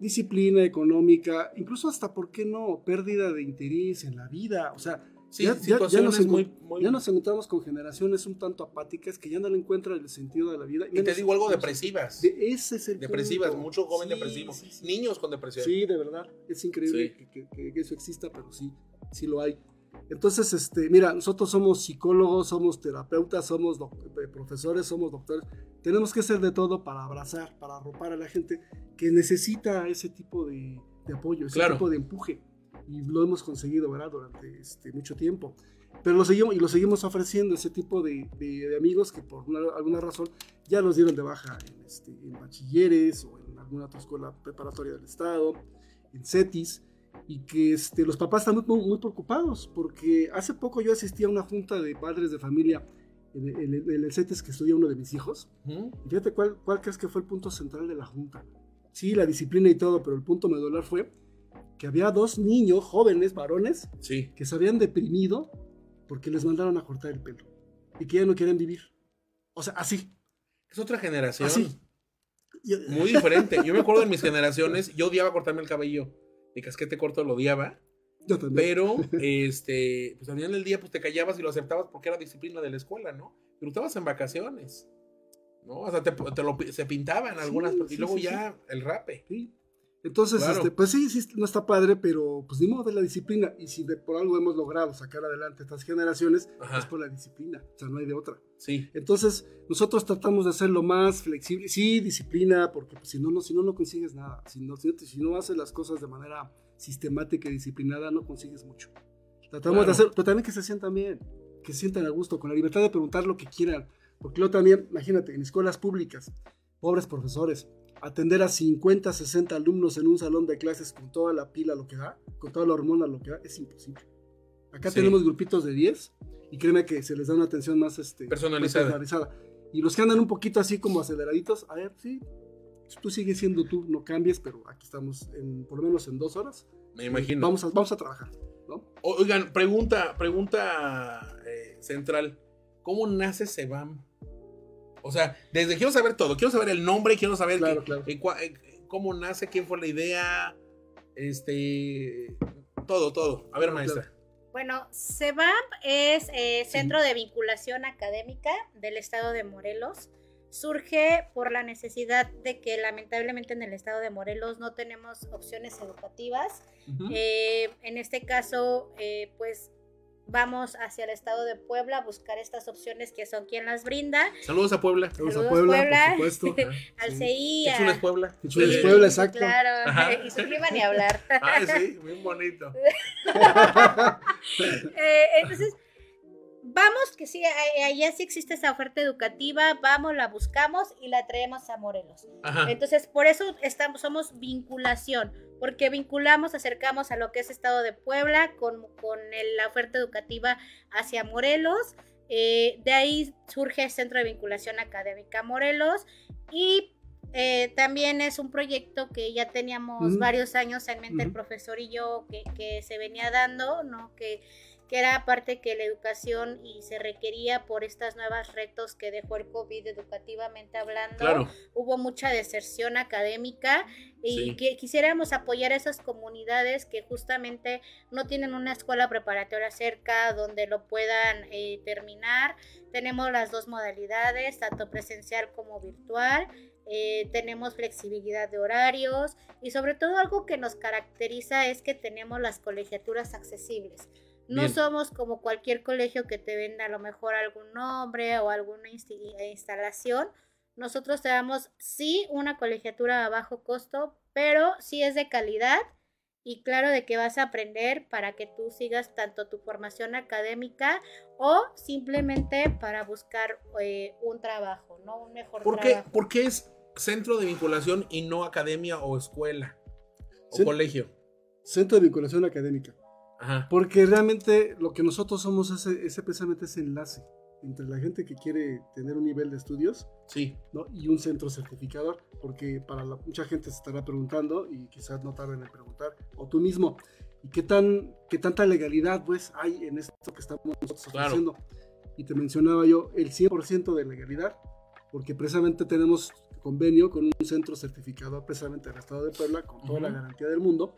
disciplina económica, incluso hasta, ¿por qué no?, pérdida de interés en la vida. O sea, Sí, ya, ya- ya situaciones nos, muy, muy... ya nos encontramos con generaciones un tanto apáticas que ya no le encuentran el sentido de la vida. y te menos- digo algo, depresivas. De- ese es el depresivas, punto. mucho joven Sí, depresivo. sí. Niños con depresión. Sí, de verdad. Es increíble que, que- que eso exista, pero sí, sí lo hay. Entonces, este, mira, nosotros somos psicólogos, somos terapeutas, somos eh, profesores, somos doctores. Tenemos que hacer de todo para abrazar, para arropar a la gente que necesita ese tipo de, de apoyo, ese Claro. tipo de empuje. Y lo hemos conseguido, ¿verdad? Durante este, mucho tiempo. Pero lo seguimos, y lo seguimos ofreciendo, ese tipo de, de- de amigos que por una- alguna razón ya los dieron de baja en, este, en bachilleres o en alguna otra escuela preparatoria del Estado, en CETIS, y que este, los papás están muy, muy- preocupados, porque hace poco yo asistí a una junta de padres de familia en, el- en en el CETIS que estudia uno de mis hijos. Y fíjate cuál, cuál crees que fue el punto central de la junta. Sí, la disciplina y todo, pero el punto medular fue que había dos niños jóvenes, varones, Sí. que se habían deprimido porque les mandaron a cortar el pelo y que ya no quieren vivir. O sea, así. Es otra generación. Así. Muy diferente. Yo me acuerdo de mis generaciones, yo odiaba cortarme el cabello. Mi casquete corto lo odiaba. yo también. Pero, este, pues al final del día, pues te callabas y lo aceptabas porque era disciplina de la escuela, ¿no? Pero estabas en vacaciones, ¿no? O sea, te, te lo, se pintaban algunas, Sí, y luego sí, ya el rape. Sí. Entonces, Claro. este, pues sí, sí, no está padre, pero pues ni modo de la disciplina. Y si de, por algo hemos logrado sacar adelante estas generaciones, Ajá. es por la disciplina. O sea, no hay de otra. Sí, Entonces, nosotros tratamos de hacerlo más flexible. Sí, disciplina, porque pues, si, no, no, si no, no consigues nada. Si no, si, no si no haces las cosas de manera sistemática y disciplinada, no consigues mucho. Tratamos Claro. de hacer, pero también que se sientan bien, que se sientan a gusto, con la libertad de preguntar lo que quieran. Porque luego también, imagínate, en escuelas públicas, pobres profesores, atender a 50, 60 alumnos en un salón de clases con toda la pila lo que da, con toda la hormona lo que da, es imposible. Acá Sí. tenemos grupitos de 10 y créeme que se les da una atención más este, Personalizada. más personalizada. Y los que andan un poquito así como aceleraditos, a ver, sí, tú sigues siendo tú, no cambies, pero aquí estamos en, por lo menos en dos horas. Me imagino. Vamos a, vamos a trabajar, Oigan, pregunta, pregunta eh, central. ¿Cómo nace Sebam? O sea, desde quiero saber todo. Quiero saber el nombre, quiero saber Claro, qué- claro. eh, cua- eh, cómo nace, quién fue la idea, este, todo, todo. A ver, Claro, maestra. Bueno, CEVAP es eh, Centro de Vinculación Académica del Estado de Morelos. Surge por la necesidad de que lamentablemente en el Estado de Morelos no tenemos opciones educativas. Eh, en este caso, eh, pues vamos hacia el Estado de Puebla a buscar estas opciones que son quien las brinda. Saludos a Puebla. Vamos a Saludos, Puebla, Puebla. por supuesto. Al Sí. CI. Es una Puebla. Qué chulo es Sí. Puebla, exacto. Claro, Ajá. y su prima ni hablar. Ay, sí, bien bonito. Eh, entonces, vamos, que sí, allá sí existe esa oferta educativa, vamos, la buscamos y la traemos a Morelos. Ajá. Entonces, por eso estamos, somos vinculación, porque vinculamos, acercamos a lo que es Estado de Puebla con, con el- la oferta educativa hacia Morelos. Eh, de ahí surge el Centro de Vinculación Académica Morelos y eh, también es un proyecto que ya teníamos Ujú. varios años en mente el profesor y yo que, que se venía dando, ¿no? Que, que era aparte que la educación y se requería por estas nuevas retos que dejó el COVID educativamente hablando Claro. hubo mucha deserción académica y Sí. que quisiéramos apoyar a esas comunidades que justamente no tienen una escuela preparatoria cerca donde lo puedan eh, terminar. Tenemos las dos modalidades, tanto presencial como virtual. eh, tenemos flexibilidad de horarios y sobre todo algo que nos caracteriza es que tenemos las colegiaturas accesibles. No Bien. somos como cualquier colegio que te venda a lo mejor algún nombre o alguna insti- instalación. Nosotros te damos sí una colegiatura a bajo costo, pero sí es de calidad y claro de que vas a aprender para que tú sigas tanto tu formación académica o simplemente para buscar eh, un trabajo, ¿no? Un mejor ¿Por qué, trabajo. ¿Por qué es centro de vinculación y no academia o escuela? O colegio. Centro de vinculación académica. Ajá. Porque realmente lo que nosotros somos es ese precisamente ese enlace entre la gente que quiere tener un nivel de estudios Sí. ¿no? y un centro certificador, porque para la- mucha gente se estará preguntando y quizás no tarden en preguntar, o tú mismo, ¿y qué, tan, qué tanta legalidad pues hay en esto que estamos nosotros Claro. ofreciendo? Y te mencionaba yo el 100% de legalidad, porque precisamente tenemos convenio con un centro certificador precisamente del Estado de Puebla, con toda la Ujú. garantía del mundo.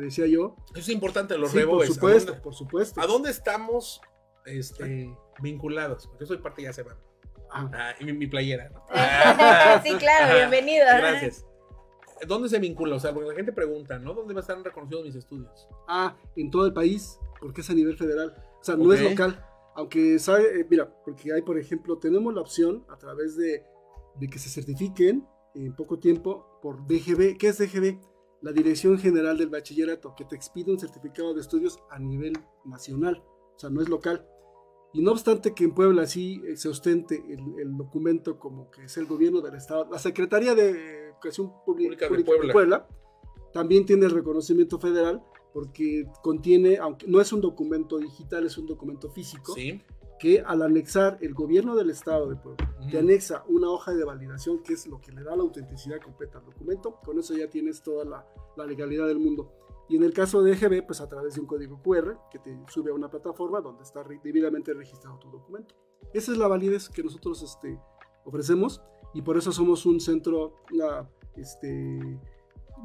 Decía yo, Eso es importante, los sí, reboes. por ¿A supuesto, dónde- por supuesto. ¿A dónde estamos este, vinculados? Porque yo soy parte ya se va. Ah, Ah, y mi, mi playera. ¿no? sí, claro, Ajá. bienvenido. Gracias. ¿Dónde se vincula? O sea, porque la gente pregunta, ¿no? ¿Dónde va a estar reconocidos mis estudios? Ah, en todo el país, porque es a nivel federal. O sea, no es local. Aunque, sabe, eh, mira, porque hay, por ejemplo, tenemos la opción a través de, de que se certifiquen en poco tiempo por DGB. ¿Qué es DGB? La Dirección General del Bachillerato, que te expide un certificado de estudios a nivel nacional. O sea, no es local. Y no obstante que en Puebla sí eh, se ostente el, el documento como que es el gobierno del Estado, la Secretaría de Educación Pública de Puebla. de Puebla, también tiene el reconocimiento federal porque contiene, aunque no es un documento digital, es un documento físico, Sí. Que al anexar el gobierno del Estado de Puebla, te anexa una hoja de validación que es lo que le da la autenticidad completa al documento, con eso ya tienes toda la, la legalidad del mundo. Y en el caso de EGB, pues a través de un código QR que te sube a una plataforma donde está debidamente registrado tu documento. Esa es la validez que nosotros este, ofrecemos y por eso somos un centro, una, este,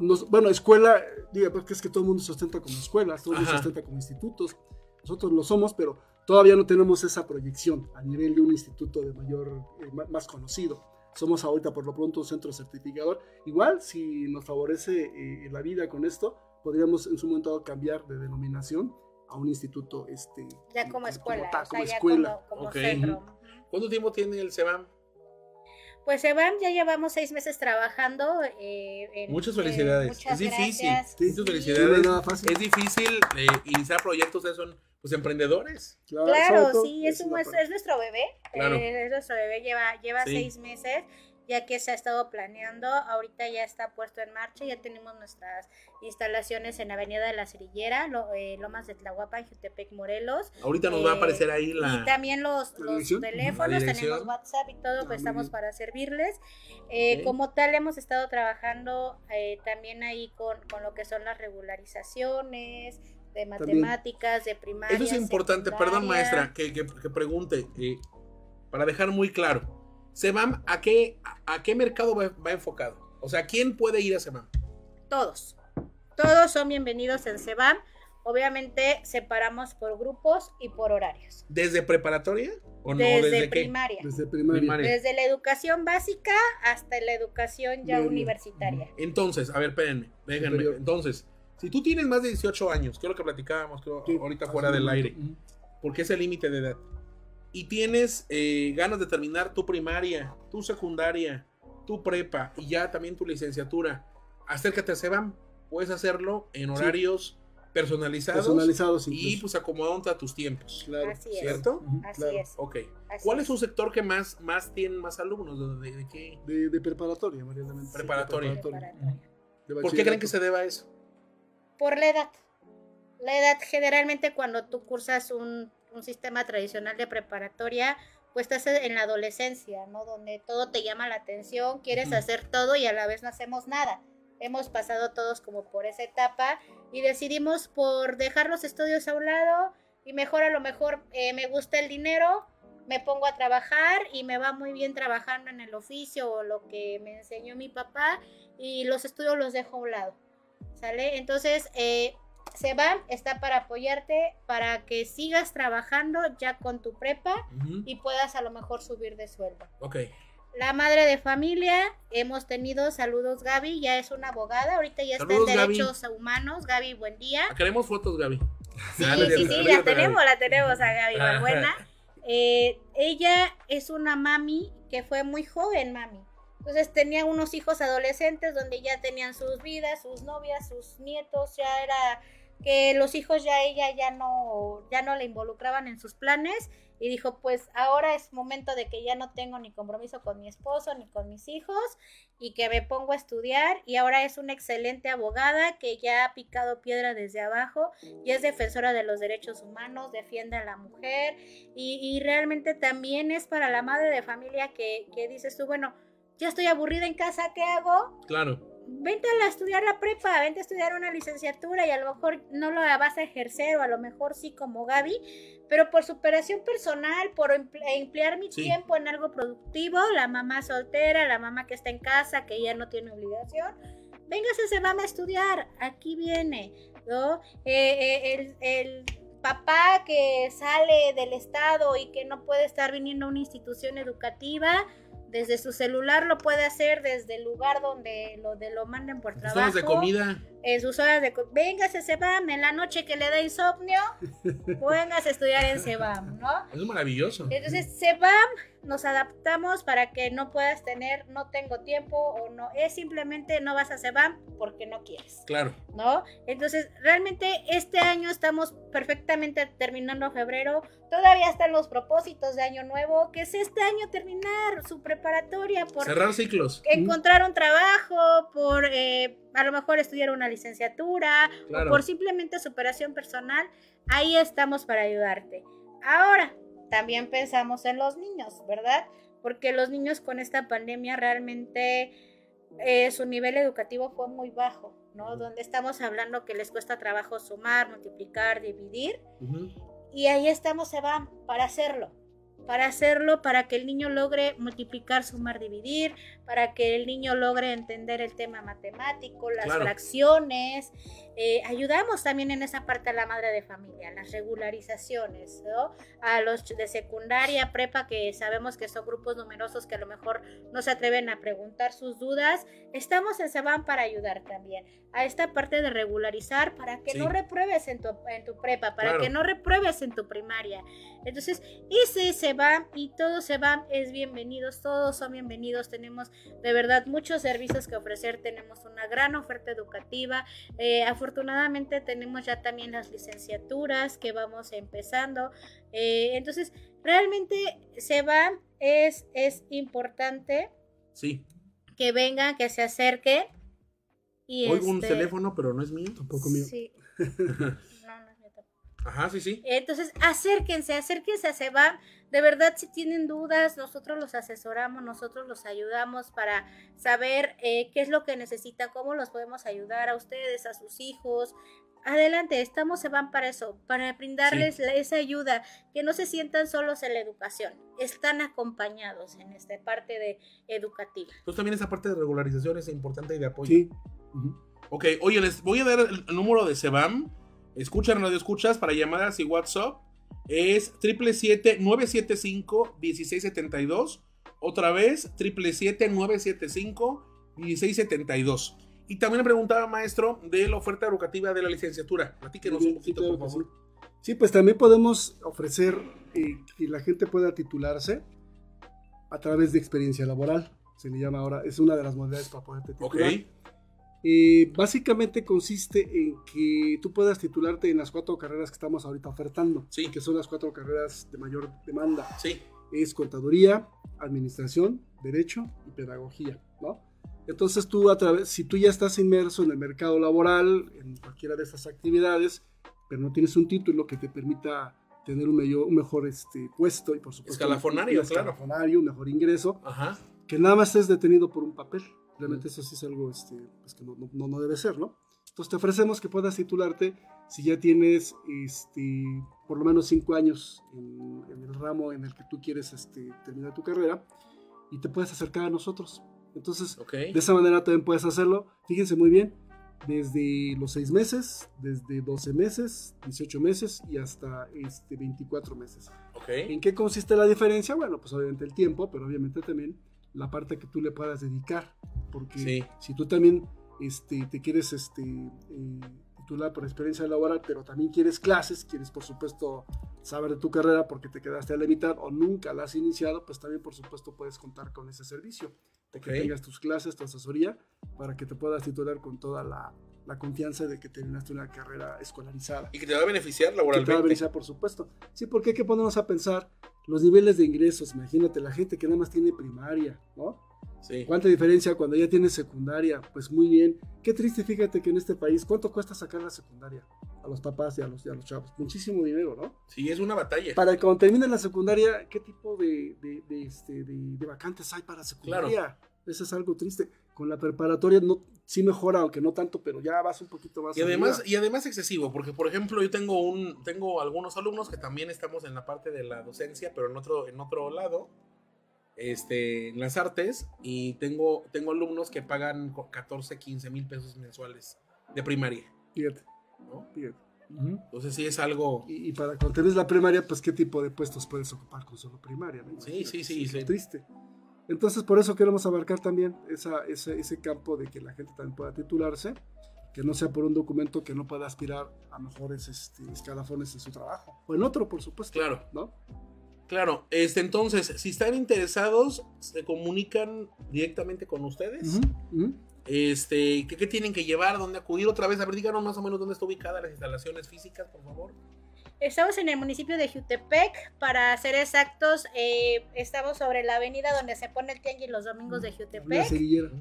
nos- bueno, escuela, diga, porque es que todo el mundo se ostenta como escuelas, todo el mundo se ostenta como institutos. Nosotros lo somos, pero todavía no tenemos esa proyección a nivel de un instituto de mayor, eh, más conocido. Somos ahorita por lo pronto un centro certificador. Igual, si nos favorece eh, la vida con esto, podríamos en su momento cambiar de denominación a un instituto este Ya como eh, escuela, tal, o sea, como ya escuela. como, como Ok. centro. Ujú. ¿Cuánto tiempo tiene el SEBAM? Pues Evan, ya llevamos seis meses trabajando. eh, en- Muchas eh, felicidades. muchas es difícil. gracias. Sí. Muchas No felicidades. es nada fácil. Es difícil eh, iniciar proyectos, son pues emprendedores. Claro, Claro, sí, es, un- es, es nuestro bebé. Claro. eh, es nuestro bebé, lleva, lleva Sí. seis meses. ya que se ha estado planeando, ahorita ya está puesto en marcha, ya tenemos nuestras instalaciones en Avenida de la Cerillera, lo, eh, Lomas de Tlahuapan, Jutepec, Morelos. Ahorita nos va a Eh, aparecer ahí la... Y también los, ¿La los teléfonos, tenemos WhatsApp y todo, Ah, pues estamos bien. para servirles. Eh. Como tal, hemos estado trabajando eh, también ahí con, con lo que son las regularizaciones de matemáticas, de primaria. Eso es importante, perdón maestra, que, que- que pregunte, eh, para dejar muy claro, SEBAM, ¿a qué, a, a qué mercado va, va enfocado? O sea, ¿quién puede ir a SEBAM? Todos. Todos son bienvenidos en CEBAM. Obviamente separamos por grupos y por horarios. ¿Desde preparatoria o no? desde, primaria. Desde primaria. Primaria. Desde la educación básica hasta la educación ya universitaria. Entonces, a ver, espérenme, déjenme. Entonces, si tú tienes más de 18 años, que es lo que platicábamos creo, Sí, ahorita hace fuera del aire, porque es el límite de edad, y tienes eh, ganas de terminar tu primaria, tu secundaria, tu prepa y ya también tu licenciatura, acércate a SEBAM. Puedes hacerlo en Sí. horarios personalizados Personalizados y pues acomodándote a tus tiempos. Claro. Así es. ¿Cierto? Así claro. es. Ok. Así ¿Cuál es. un sector que más, más tienen más alumnos? ¿De, de- de qué? De, de preparatoria, María. Sí, Preparatoria. Preparatoria. De ¿Por qué creen que se deba a eso? Por la edad. La edad generalmente cuando tú cursas un, un sistema tradicional de preparatoria, pues estás en la adolescencia, ¿no? Donde todo te llama la atención, quieres hacer todo y a la vez no hacemos nada. Hemos pasado todos como por esa etapa y decidimos por dejar los estudios a un lado y mejor a lo mejor eh, me gusta el dinero, me pongo a trabajar y me va muy bien trabajando en el oficio o lo que me enseñó mi papá y los estudios los dejo a un lado. ¿Sale? Entonces, eh, Sebam está para apoyarte, para que sigas trabajando ya con tu prepa y puedas a lo mejor subir de sueldo. Ok. La madre de familia, hemos tenido, saludos Gaby, ya es una abogada, ahorita ya Saludos, está en Gaby. derechos humanos. Gaby, buen día. Ah, Queremos fotos, Gaby. Sí, sí, sí, es la tenemos, la tenemos a Gaby. Balbuena. Eh, ella es una mami que fue muy joven, mami. Entonces tenía unos hijos adolescentes donde ya tenían sus vidas, sus novias, sus nietos, ya era que los hijos ya ella ya no ya no le involucraban en sus planes y dijo, pues ahora es momento de que ya no tengo ni compromiso con mi esposo ni con mis hijos y que me pongo a estudiar y ahora es una excelente abogada que ya ha picado piedra desde abajo y es defensora de los derechos humanos, defiende a la mujer y, realmente también es para la madre de familia que, que dices tú, bueno, ya estoy aburrida en casa, ¿qué hago? Claro. Vente a estudiar la prepa, vente a estudiar una licenciatura y a lo mejor no lo vas a ejercer o a lo mejor sí como Gaby, pero por superación personal, por emple- emplear mi Sí. tiempo en algo productivo, la mamá soltera, la mamá que está en casa, que ya no tiene obligación, véngase, se va a estudiar, aquí viene, ¿no? Eh, eh, el, el papá que sale del estado y que no puede estar viniendo a una institución educativa, desde su celular lo puede hacer desde el lugar donde lo, de lo manden por trabajo. de comida. En sus horas de... Véngase, Sebam, en la noche que le da insomnio, véngase a estudiar en Sebam, ¿no? Es maravilloso. Entonces, Sebam, nos adaptamos para que no puedas tener, no tengo tiempo o no, es simplemente no vas a Sebam porque no quieres. Claro. ¿no? Entonces, realmente este año estamos perfectamente terminando febrero, todavía están los propósitos de año nuevo, que es este año terminar su preparatoria, por Cerrar ciclos. encontrar un trabajo, por eh, a lo mejor estudiar una licenciatura, Claro. o por simplemente superación personal, ahí estamos para ayudarte. Ahora, también pensamos en los niños, ¿verdad? Porque los niños con esta pandemia realmente eh, su nivel educativo fue muy bajo, ¿no? Donde estamos hablando que les cuesta trabajo sumar, multiplicar, dividir, y ahí estamos, se van para hacerlo. Para hacerlo, para que el niño logre multiplicar, sumar, dividir, para que el niño logre entender el tema matemático, las Claro. fracciones. Eh, ayudamos también en esa parte a la madre de familia, las regularizaciones, ¿no? A los de secundaria, prepa, que sabemos que son grupos numerosos que a lo mejor no se atreven a preguntar sus dudas. Estamos en Saban para ayudar también a esta parte de regularizar para que Sí. no repruebes en tu, en tu prepa, para Claro. que no repruebes en tu primaria. Entonces, ese se y todo se va, es bienvenidos, todos son bienvenidos. Tenemos de verdad muchos servicios que ofrecer, tenemos una gran oferta educativa. Eh, afortunadamente tenemos ya también las licenciaturas que vamos empezando. Eh, entonces, realmente se va, es, es importante Sí. que vengan, que se acerquen. Y Oigo un este, teléfono, pero no es mío. Tampoco mío. Sí. No, no es mío tampoco. Ajá, sí, sí. Entonces, acérquense, acérquense a Sebam. De verdad, si tienen dudas, nosotros los asesoramos, nosotros los ayudamos para saber eh, qué es lo que necesitan, cómo los podemos ayudar a ustedes, a sus hijos. Adelante, estamos Sebam para eso, para brindarles la- esa ayuda, que no se sientan solos en la educación, están acompañados en esta parte de educativa. Entonces también esa parte de regularización es importante y de apoyo. Sí. Ujú. Ok, oye, les voy a dar el, el número de Sebam. Escuchan radio escuchas para llamadas y WhatsApp. Es 777-975-1672. Otra vez, 777-975-1672. Y también le preguntaba, maestro, de la oferta educativa de la licenciatura. Platíquenos un poquito, claro por favor. sí. Sí, pues también podemos ofrecer eh, que la gente pueda titularse a través de experiencia laboral. Se le llama ahora, es una de las modalidades para poderte Ok, titular. Eh, básicamente consiste en que tú puedas titularte en las cuatro carreras que estamos ahorita ofertando, Sí. que son las cuatro carreras de mayor demanda. sí, Es contaduría, administración, derecho y pedagogía, ¿no? Entonces tú a través, si tú ya estás inmerso en el mercado laboral, en cualquiera de estas actividades, pero no tienes un título que te permita tener un, un mejor este, puesto y por supuesto Escalafonario, un claro. escalafonario, un mejor ingreso, ajá. que nada más estés detenido por un papel. Realmente eso sí es algo este, pues que no, no- no- debe ser, ¿no? Entonces te ofrecemos que puedas titularte si ya tienes este, por lo menos cinco años en, en el ramo en el que tú quieres este, terminar tu carrera y te puedes acercar a nosotros. Entonces, Ok. de esa manera también puedes hacerlo. Fíjense muy bien, desde los seis meses, desde 12 meses, 18 meses y hasta este, 24 meses. Ok. ¿En qué consiste la diferencia? Bueno, pues obviamente el tiempo, pero obviamente también la parte que tú le puedas dedicar. Porque Sí. si tú también este, te quieres este, eh, titular por experiencia laboral, pero también quieres clases, quieres por supuesto saber de tu carrera porque te quedaste a la mitad o nunca la has iniciado, pues también por supuesto puedes contar con ese servicio. De que tengas tus clases, tu asesoría, para que te puedas titular con toda la, la confianza de que terminaste una carrera escolarizada. Y que te va a beneficiar Que te va a laboralmente. beneficiar, por supuesto. Sí, porque hay que ponernos a pensar los niveles de ingresos. Imagínate, la gente que nada más tiene primaria, ¿no? Sí. ¿Cuánta diferencia cuando ya tienes secundaria? Pues muy bien. Qué triste, fíjate que en este país, ¿cuánto cuesta sacar la secundaria? A los papás y a los, y a los chavos. Muchísimo dinero, ¿no? Sí, es una batalla. Para que cuando terminen la secundaria, ¿qué tipo de, de, de, este, de, de vacantes hay para secundaria? Eso es algo triste. Con la preparatoria no, sí mejora, aunque no tanto, pero ya vas un poquito más. Y además, arriba. y además excesivo, porque por ejemplo yo tengo un, tengo algunos alumnos que también estamos en la parte de la docencia, pero en otro, en otro lado, este, en las artes, y tengo, tengo alumnos que pagan co- 14, 15 mil pesos mensuales de primaria, Fíjate, ¿no? fíjate. Entonces sí es algo. Y, y para cuando termines la primaria, pues qué tipo de puestos puedes ocupar con solo primaria. ¿no? Sí, sí, sí, sí. Triste. Entonces, por eso queremos abarcar también esa, ese, ese campo de que la gente también pueda titularse, que no sea por un documento que no pueda aspirar a mejores este, escalafones en su trabajo. O en otro, por supuesto. Claro. ¿no? Claro, este, entonces, si están interesados, se comunican directamente con ustedes. Este, ¿qué, qué tienen que llevar? ¿Dónde acudir otra vez? A ver, díganos más o menos dónde está ubicada las instalaciones físicas, por favor. Estamos en el municipio de Jutepec, para ser exactos, eh, estamos sobre la avenida donde se pone el tianguis los domingos de Una Jutepec,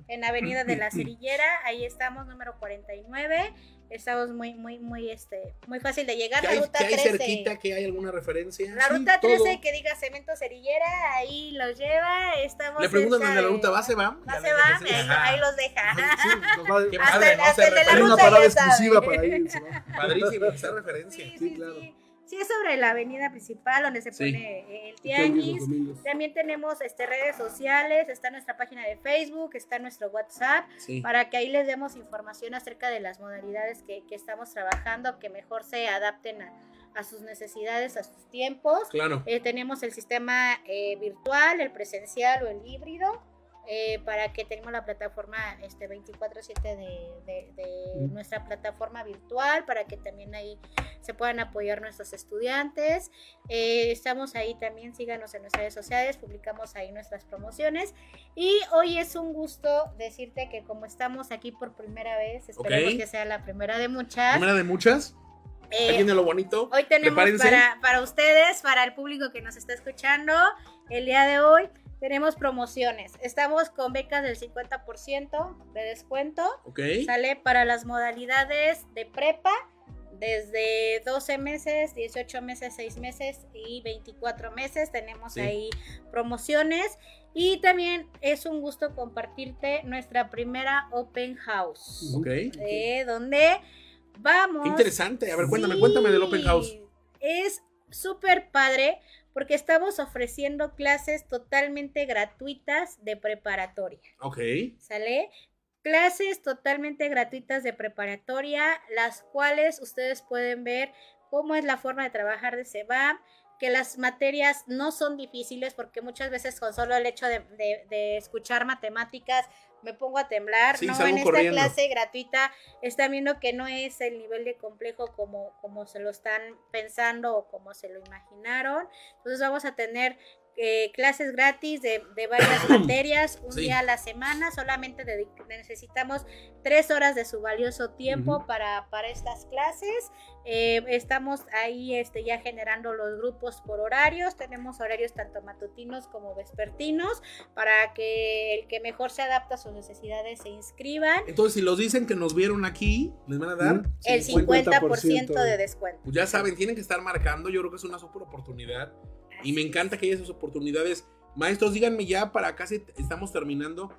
en la avenida de la Cerillera, ahí estamos, número 49, estamos muy, muy, muy, este, muy fácil de llegar, ¿Qué la hay, ruta qué hay 13. cerquita? ¿Que hay alguna referencia? La Sí, ruta todo. 13 que diga Cemento Cerillera, ahí los lleva, estamos Le preguntan dónde la ruta va, se va. Va, se va, ahí, ahí los deja. Sí, nos va- Qué padre, ¿no? hasta Se el de la Hay una ruta parada ya sabe. exclusiva para ir. Padrísimo, esa referencia. Sí, Sí, sí, claro. Sí. Es sobre la avenida principal donde se Sí. pone eh, el Tianguis. También tenemos este, redes sociales, está nuestra página de Facebook, está nuestro WhatsApp, Sí. para que ahí les demos información acerca de las modalidades que, que estamos trabajando, que mejor se adapten a, a sus necesidades, a sus tiempos. Claro. Eh, tenemos el sistema eh, virtual, el presencial o el híbrido, eh, para que tengamos la plataforma este 24/7 de, de- de Mm. nuestra plataforma virtual, para que también ahí se puedan apoyar nuestros estudiantes. Eh, estamos ahí también, síganos en nuestras redes sociales, publicamos ahí nuestras promociones. Y hoy es un gusto decirte que como estamos aquí por primera vez, esperemos que sea la primera de muchas. Primera de muchas. eh, Ahí viene lo bonito. Hoy tenemos para, para ustedes, para el público que nos está escuchando, el día de hoy tenemos promociones. Estamos con becas del 50% de descuento. Ok. Sale para las modalidades de prepa desde 12 meses, 18 meses, 6 meses y 24 meses. Tenemos Sí. ahí promociones. Y también es un gusto compartirte nuestra primera open house. Ok. eh, donde vamos. Qué interesante. A ver, cuéntame, Sí, cuéntame del Open House. Es súper padre porque estamos ofreciendo clases totalmente gratuitas de preparatoria. Ok. ¿Sale? Clases totalmente gratuitas de preparatoria, las cuales ustedes pueden ver cómo es la forma de trabajar de SEBAM, que las materias no son difíciles porque muchas veces con solo el hecho de, de- de escuchar matemáticas me pongo a temblar. Sí, no, en esta corriendo. clase gratuita están viendo que no es el nivel de complejo como, como se lo están pensando o como se lo imaginaron. Entonces vamos a tener eh, clases gratis de, de varias materias, un Sí. día a la semana, solamente necesitamos tres horas de su valioso tiempo para, para estas clases. Eh, estamos ahí este, ya generando los grupos por horarios, tenemos horarios tanto matutinos como vespertinos para que el que mejor se adapta a sus necesidades se inscriban. Entonces, si los dicen que nos vieron aquí, les van a dar. El 50% de descuento. Pues ya saben, tienen que estar marcando. Yo creo que es una super oportunidad. Y me encanta que haya esas oportunidades. Maestros, díganme ya para casi estamos terminando.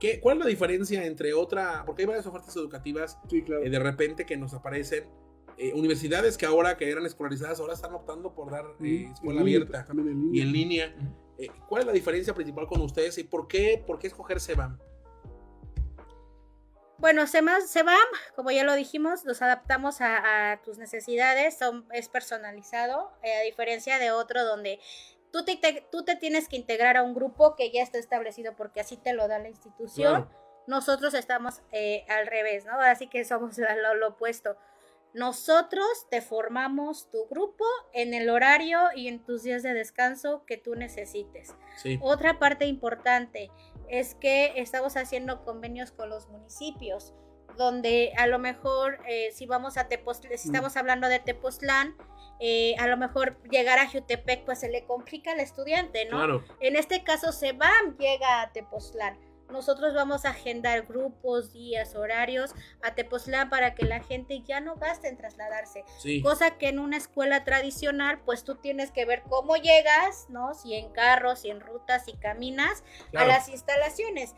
¿Qué, ¿Cuál es la diferencia entre otra? Porque hay varias ofertas educativas Sí, claro. eh, de repente que nos aparecen. eh, universidades que ahora que eran escolarizadas ahora están optando por dar eh, escuela abierta en y línea. en línea. Eh, ¿Cuál es la diferencia principal con ustedes y por qué, por qué escoger SEBAM? Bueno, SEMA- SEBAM, como ya lo dijimos, los adaptamos a, a tus necesidades, son, es personalizado, eh, a diferencia de otro donde tú te, te- tú te tienes que integrar a un grupo que ya está establecido porque así te lo da la institución. Claro. Nosotros estamos eh, al revés, ¿no? Así que somos lo, lo- lo opuesto. Nosotros te formamos tu grupo en el horario y en tus días de descanso que tú necesites. Sí. Otra parte importante es que estamos haciendo convenios con los municipios, donde a lo mejor eh, si vamos a Tepoztlán, si Mm. estamos hablando de Tepoztlán, eh, a lo mejor llegar a Jutepec pues se le complica al estudiante, ¿no? Claro. En este caso SEBAM llega a Tepoztlán. Nosotros vamos a agendar grupos, días, horarios a Tepoztlán para que la gente ya no gaste en trasladarse. Sí. Cosa que en una escuela tradicional, pues tú tienes que ver cómo llegas, ¿no? Si en carro, si en ruta, si caminas Claro. a las instalaciones.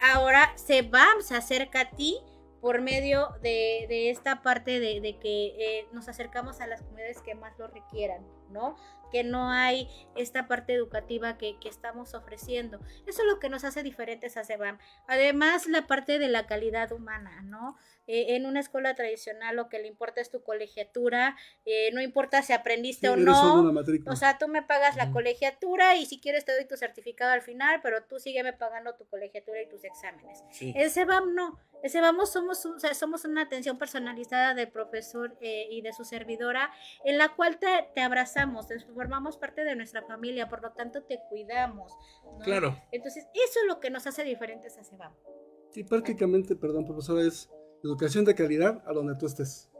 Ahora se va, se acerca a ti por medio de, de esta parte de, de que eh, nos acercamos a las comunidades que más lo requieran, ¿no? Que no hay esta parte educativa que, que estamos ofreciendo. Eso es lo que nos hace diferentes a SEBAM. Además, la parte de la calidad humana, ¿no? Eh, en una escuela tradicional lo que le importa es tu colegiatura, eh, no importa si aprendiste Sí, o no, o sea, tú me pagas la colegiatura y si quieres te doy tu certificado al final, pero tú sígueme pagando tu colegiatura y tus exámenes. Sí. En SEBAM no. En SEBAM somos, o sea, somos una atención personalizada del profesor eh, y de su servidora, en la cual te, te abrazamos, formamos parte de nuestra familia, por lo tanto te cuidamos. ¿no? Claro. Entonces, eso es lo que nos hace diferentes a SEBAM. Sí, prácticamente, perdón, profesora, es educación de calidad a donde tú estés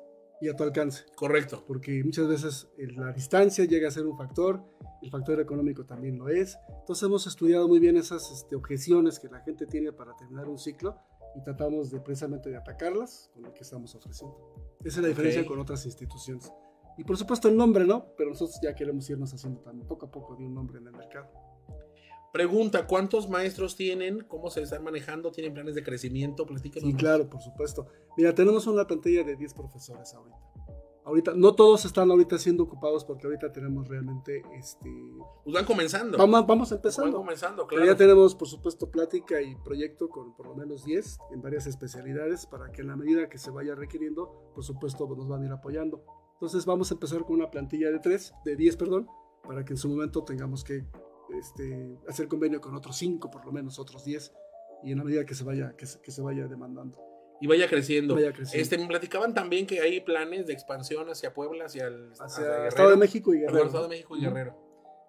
y a tu alcance. Correcto. Porque muchas veces eh, la distancia llega a ser un factor, el factor económico también lo es. Entonces hemos estudiado muy bien esas este, objeciones que la gente tiene para terminar un ciclo y tratamos de precisamente de atacarlas con lo que estamos ofreciendo. Esa es la diferencia Ok. con otras instituciones. Y por supuesto el nombre, ¿no? Pero nosotros ya queremos irnos haciendo también poco a poco de un nombre en el mercado. Pregunta, ¿cuántos maestros tienen? ¿Cómo se están manejando? ¿Tienen planes de crecimiento? Platícanos. Sí, claro, por supuesto. Mira, tenemos una plantilla de 10 profesores ahorita. Ahorita, no todos están ahorita siendo ocupados porque ahorita tenemos realmente, este, Pues van comenzando. vamos, vamos Van empezando. comenzando, Pero claro. ya tenemos, por supuesto, plática y proyecto con por lo menos 10 en varias especialidades para que en la medida que se vaya requiriendo, por supuesto, nos van a ir apoyando. Entonces vamos a empezar con una plantilla de 3, de 10, perdón, para que en su momento tengamos que este, hacer convenio con otros 5, por lo menos otros 10, y en la medida que se vaya, que se, que se vaya demandando. Y vaya creciendo. Vaya creciendo. Este, me platicaban también que hay planes de expansión hacia Puebla, hacia el Hacia Guerrero. Estado de México y Guerrero. Estado de México y. Guerrero.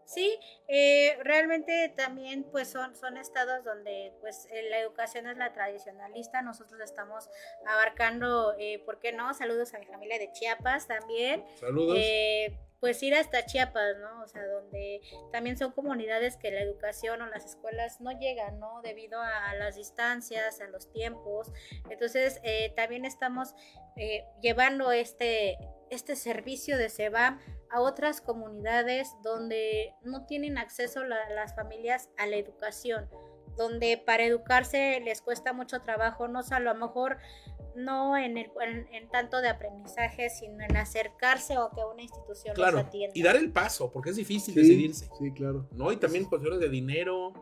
Sí, eh, realmente también pues son, son estados donde pues eh, la educación es la tradicionalista, nosotros estamos abarcando, eh, ¿por qué no? Saludos a mi familia de Chiapas también. Saludos. Eh, pues ir hasta Chiapas, ¿no? O sea, donde también son comunidades que la educación o las escuelas no llegan, ¿no? Debido a, las distancias, a los tiempos. Entonces, eh, también estamos eh, llevando este, este servicio de SEBAM a otras comunidades donde no tienen acceso las familias a la educación donde para educarse les cuesta mucho trabajo, no solo a lo mejor no en, el, en, tanto de aprendizaje, sino en acercarse o que una institución los atienda. Y dar el paso, porque es difícil decidirse. Sí, claro. ¿no? Y también cuestiones de dinero,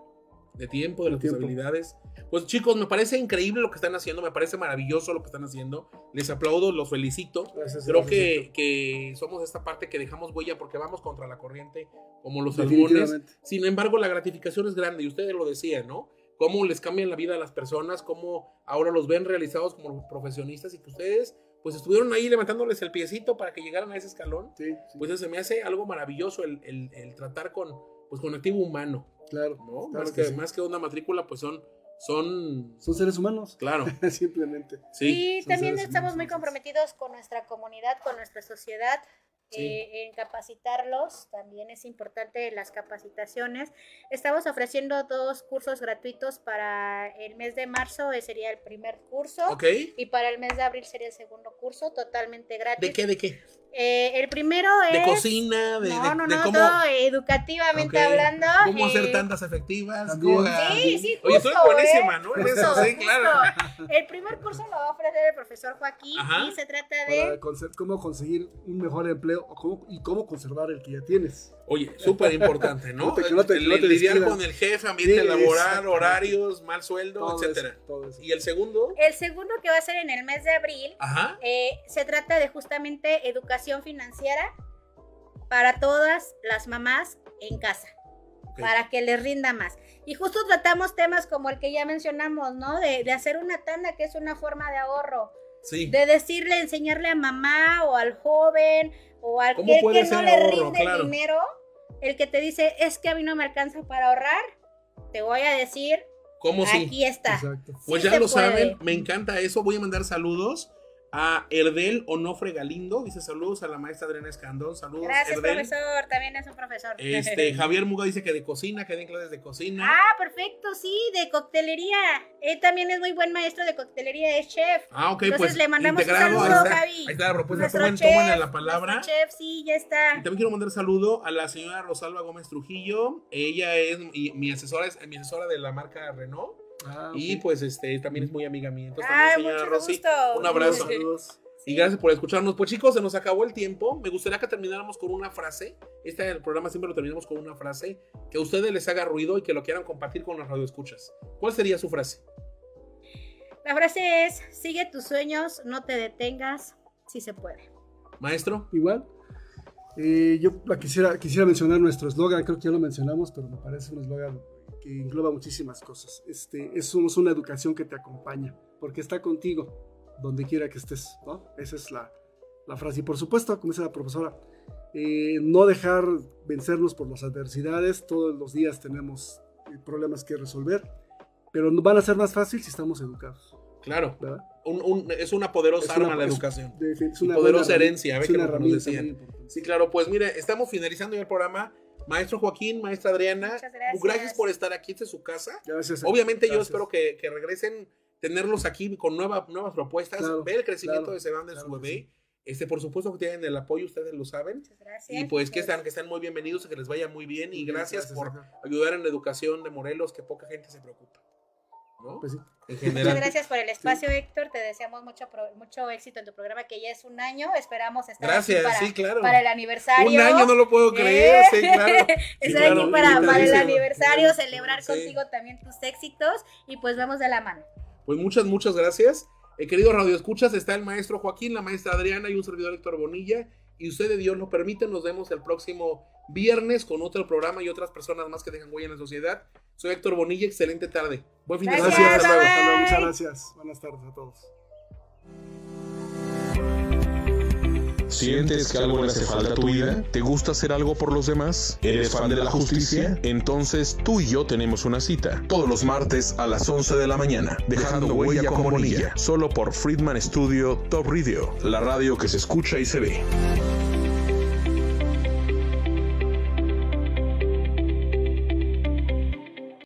de tiempo, de, responsabilidades. Pues chicos, me parece increíble lo que están haciendo, me parece maravilloso lo que están haciendo. Les aplaudo, los felicito. Creo que, que, somos esta parte que dejamos huella porque vamos contra la corriente, como los salmones. Sin embargo, la gratificación es grande y ustedes lo decían, ¿no? Cómo les cambian la vida a las personas, cómo ahora los ven realizados como profesionistas y que ustedes pues estuvieron ahí levantándoles el piecito para que llegaran a ese escalón. Pues eso me hace algo maravilloso el, el, el tratar con, pues, con activo humano. Claro. ¿no? más, que, más que una matrícula, pues son son... Son seres humanos. Claro. Simplemente. Sí, y también estamos muy comprometidos con nuestra comunidad, con nuestra sociedad. Eh, en capacitarlos, también es importante las capacitaciones. Estamos ofreciendo dos cursos gratuitos para el mes de marzo, ese sería el primer curso. Ok. Y para el mes de abril sería el segundo curso, totalmente gratis. ¿De qué? ¿De qué? Eh, el primero es. De cocina, de. No, no, no, cómo, todo educativamente hablando. ¿Cómo hacer eh, tantas efectivas? Sí, sí, Oye, estoy buenísima, ¿eh? ¿no? Eso, sí, claro. El primer curso lo va a ofrecer el profesor Joaquín y se trata de. cómo conseguir un mejor empleo y cómo conservar el que ya tienes. Oye, súper importante, ¿no? lidiar con el jefe, ambiente laboral, horarios, mal sueldo, etcétera. ¿Y el segundo? El segundo que va a ser en el mes de abril, eh, se trata de justamente educación financiera para todas las mamás en casa. Para que les rinda más. Y justo tratamos temas como el que ya mencionamos, ¿no? De, de hacer una tanda, que es una forma de ahorro. Sí. De decirle, enseñarle a mamá o al joven o al que, que no le rinde el dinero el que te dice, es que a mí no me alcanza para ahorrar, te voy a decir, ¿Cómo aquí está. Pues ya lo saben, me encanta eso. Voy a mandar saludos a Erdel Onofre Galindo. Dice saludos a la maestra Adriana Escandón. Saludos. Gracias, profesor. También es un profesor. Este, Javier Muga dice que de cocina, que den clases de cocina. Ah, perfecto, sí, de coctelería. Él también es muy buen maestro de coctelería, es chef. Ah, ok, Entonces pues. le mandamos un saludo, ahí está, Javi. Ahí está la propuesta. Tomen, la palabra. chef, sí, ya está. Y también quiero mandar saludo a la señora Rosalba Gómez Trujillo. Ella es mi, mi asesora, es mi asesora de la marca Renault. Ah, y pues este también es muy amiga mía. Entonces, también, señora Rosy, un abrazo. Saludos. Y gracias por escucharnos. Pues chicos, se nos acabó el tiempo. Me gustaría que termináramos con una frase. Este el programa siempre lo terminamos con una frase que a ustedes les haga ruido y que lo quieran compartir con los radioescuchas. ¿Cuál sería su frase? La frase es, sigue tus sueños, no te detengas, si se puede. Maestro. Igual. Eh, yo quisiera, quisiera mencionar nuestro eslogan, creo que ya lo mencionamos, pero me parece un eslogan que engloba muchísimas cosas. Este, es, somos una educación que te acompaña, porque está contigo donde quiera que estés, ¿no? Esa es la, frase. Y por supuesto, como dice la profesora, eh, no dejar vencernos por las adversidades. Todos los días tenemos eh, problemas que resolver, pero van a ser más fácil si estamos educados. Claro. es una poderosa arma la educación. Es una poderosa herencia. A Sí, claro. Pues mire, estamos finalizando ya el programa. Maestro Joaquín, maestra Adriana, gracias. por estar aquí. Esta su casa. Gracias. Obviamente yo espero que, que regresen tenerlos aquí con nuevas propuestas, ver el crecimiento de Seban de su bebé. Este, por supuesto que tienen el apoyo, ustedes lo saben. Y pues que están, que están muy bienvenidos, que les vaya muy bien. Y gracias, por ayudar en la educación de Morelos, que poca gente se preocupa. ¿No? Pues Muchas gracias por el espacio, Héctor. Te deseamos mucho, mucho éxito en tu programa, que ya es un año. Esperamos estar gracias, para, sí, claro. para el aniversario. Un año no lo puedo creer, sí, claro. estar aquí para, el aniversario, celebrar contigo también tus éxitos y pues vamos de la mano. Pues muchas, muchas gracias. Eh, querido Radio Escuchas, está el maestro Joaquín, la maestra Adriana y un servidor Héctor Bonilla. Y usted de Dios lo permite, nos vemos el próximo viernes con otro programa y otras personas más que dejan huella en la sociedad. Soy Héctor Bonilla, excelente tarde. Buen fin de semana. Gracias, muchas gracias. Buenas tardes a todos. ¿Sientes que algo le hace falta a tu vida? ¿Te gusta hacer algo por los demás? ¿Eres fan de la justicia? Entonces tú y yo tenemos una cita. Todos los martes a las 11 de la mañana. Dejando huella como bonilla. Solo por Friedman Studio Top Radio. La radio que se escucha y se ve.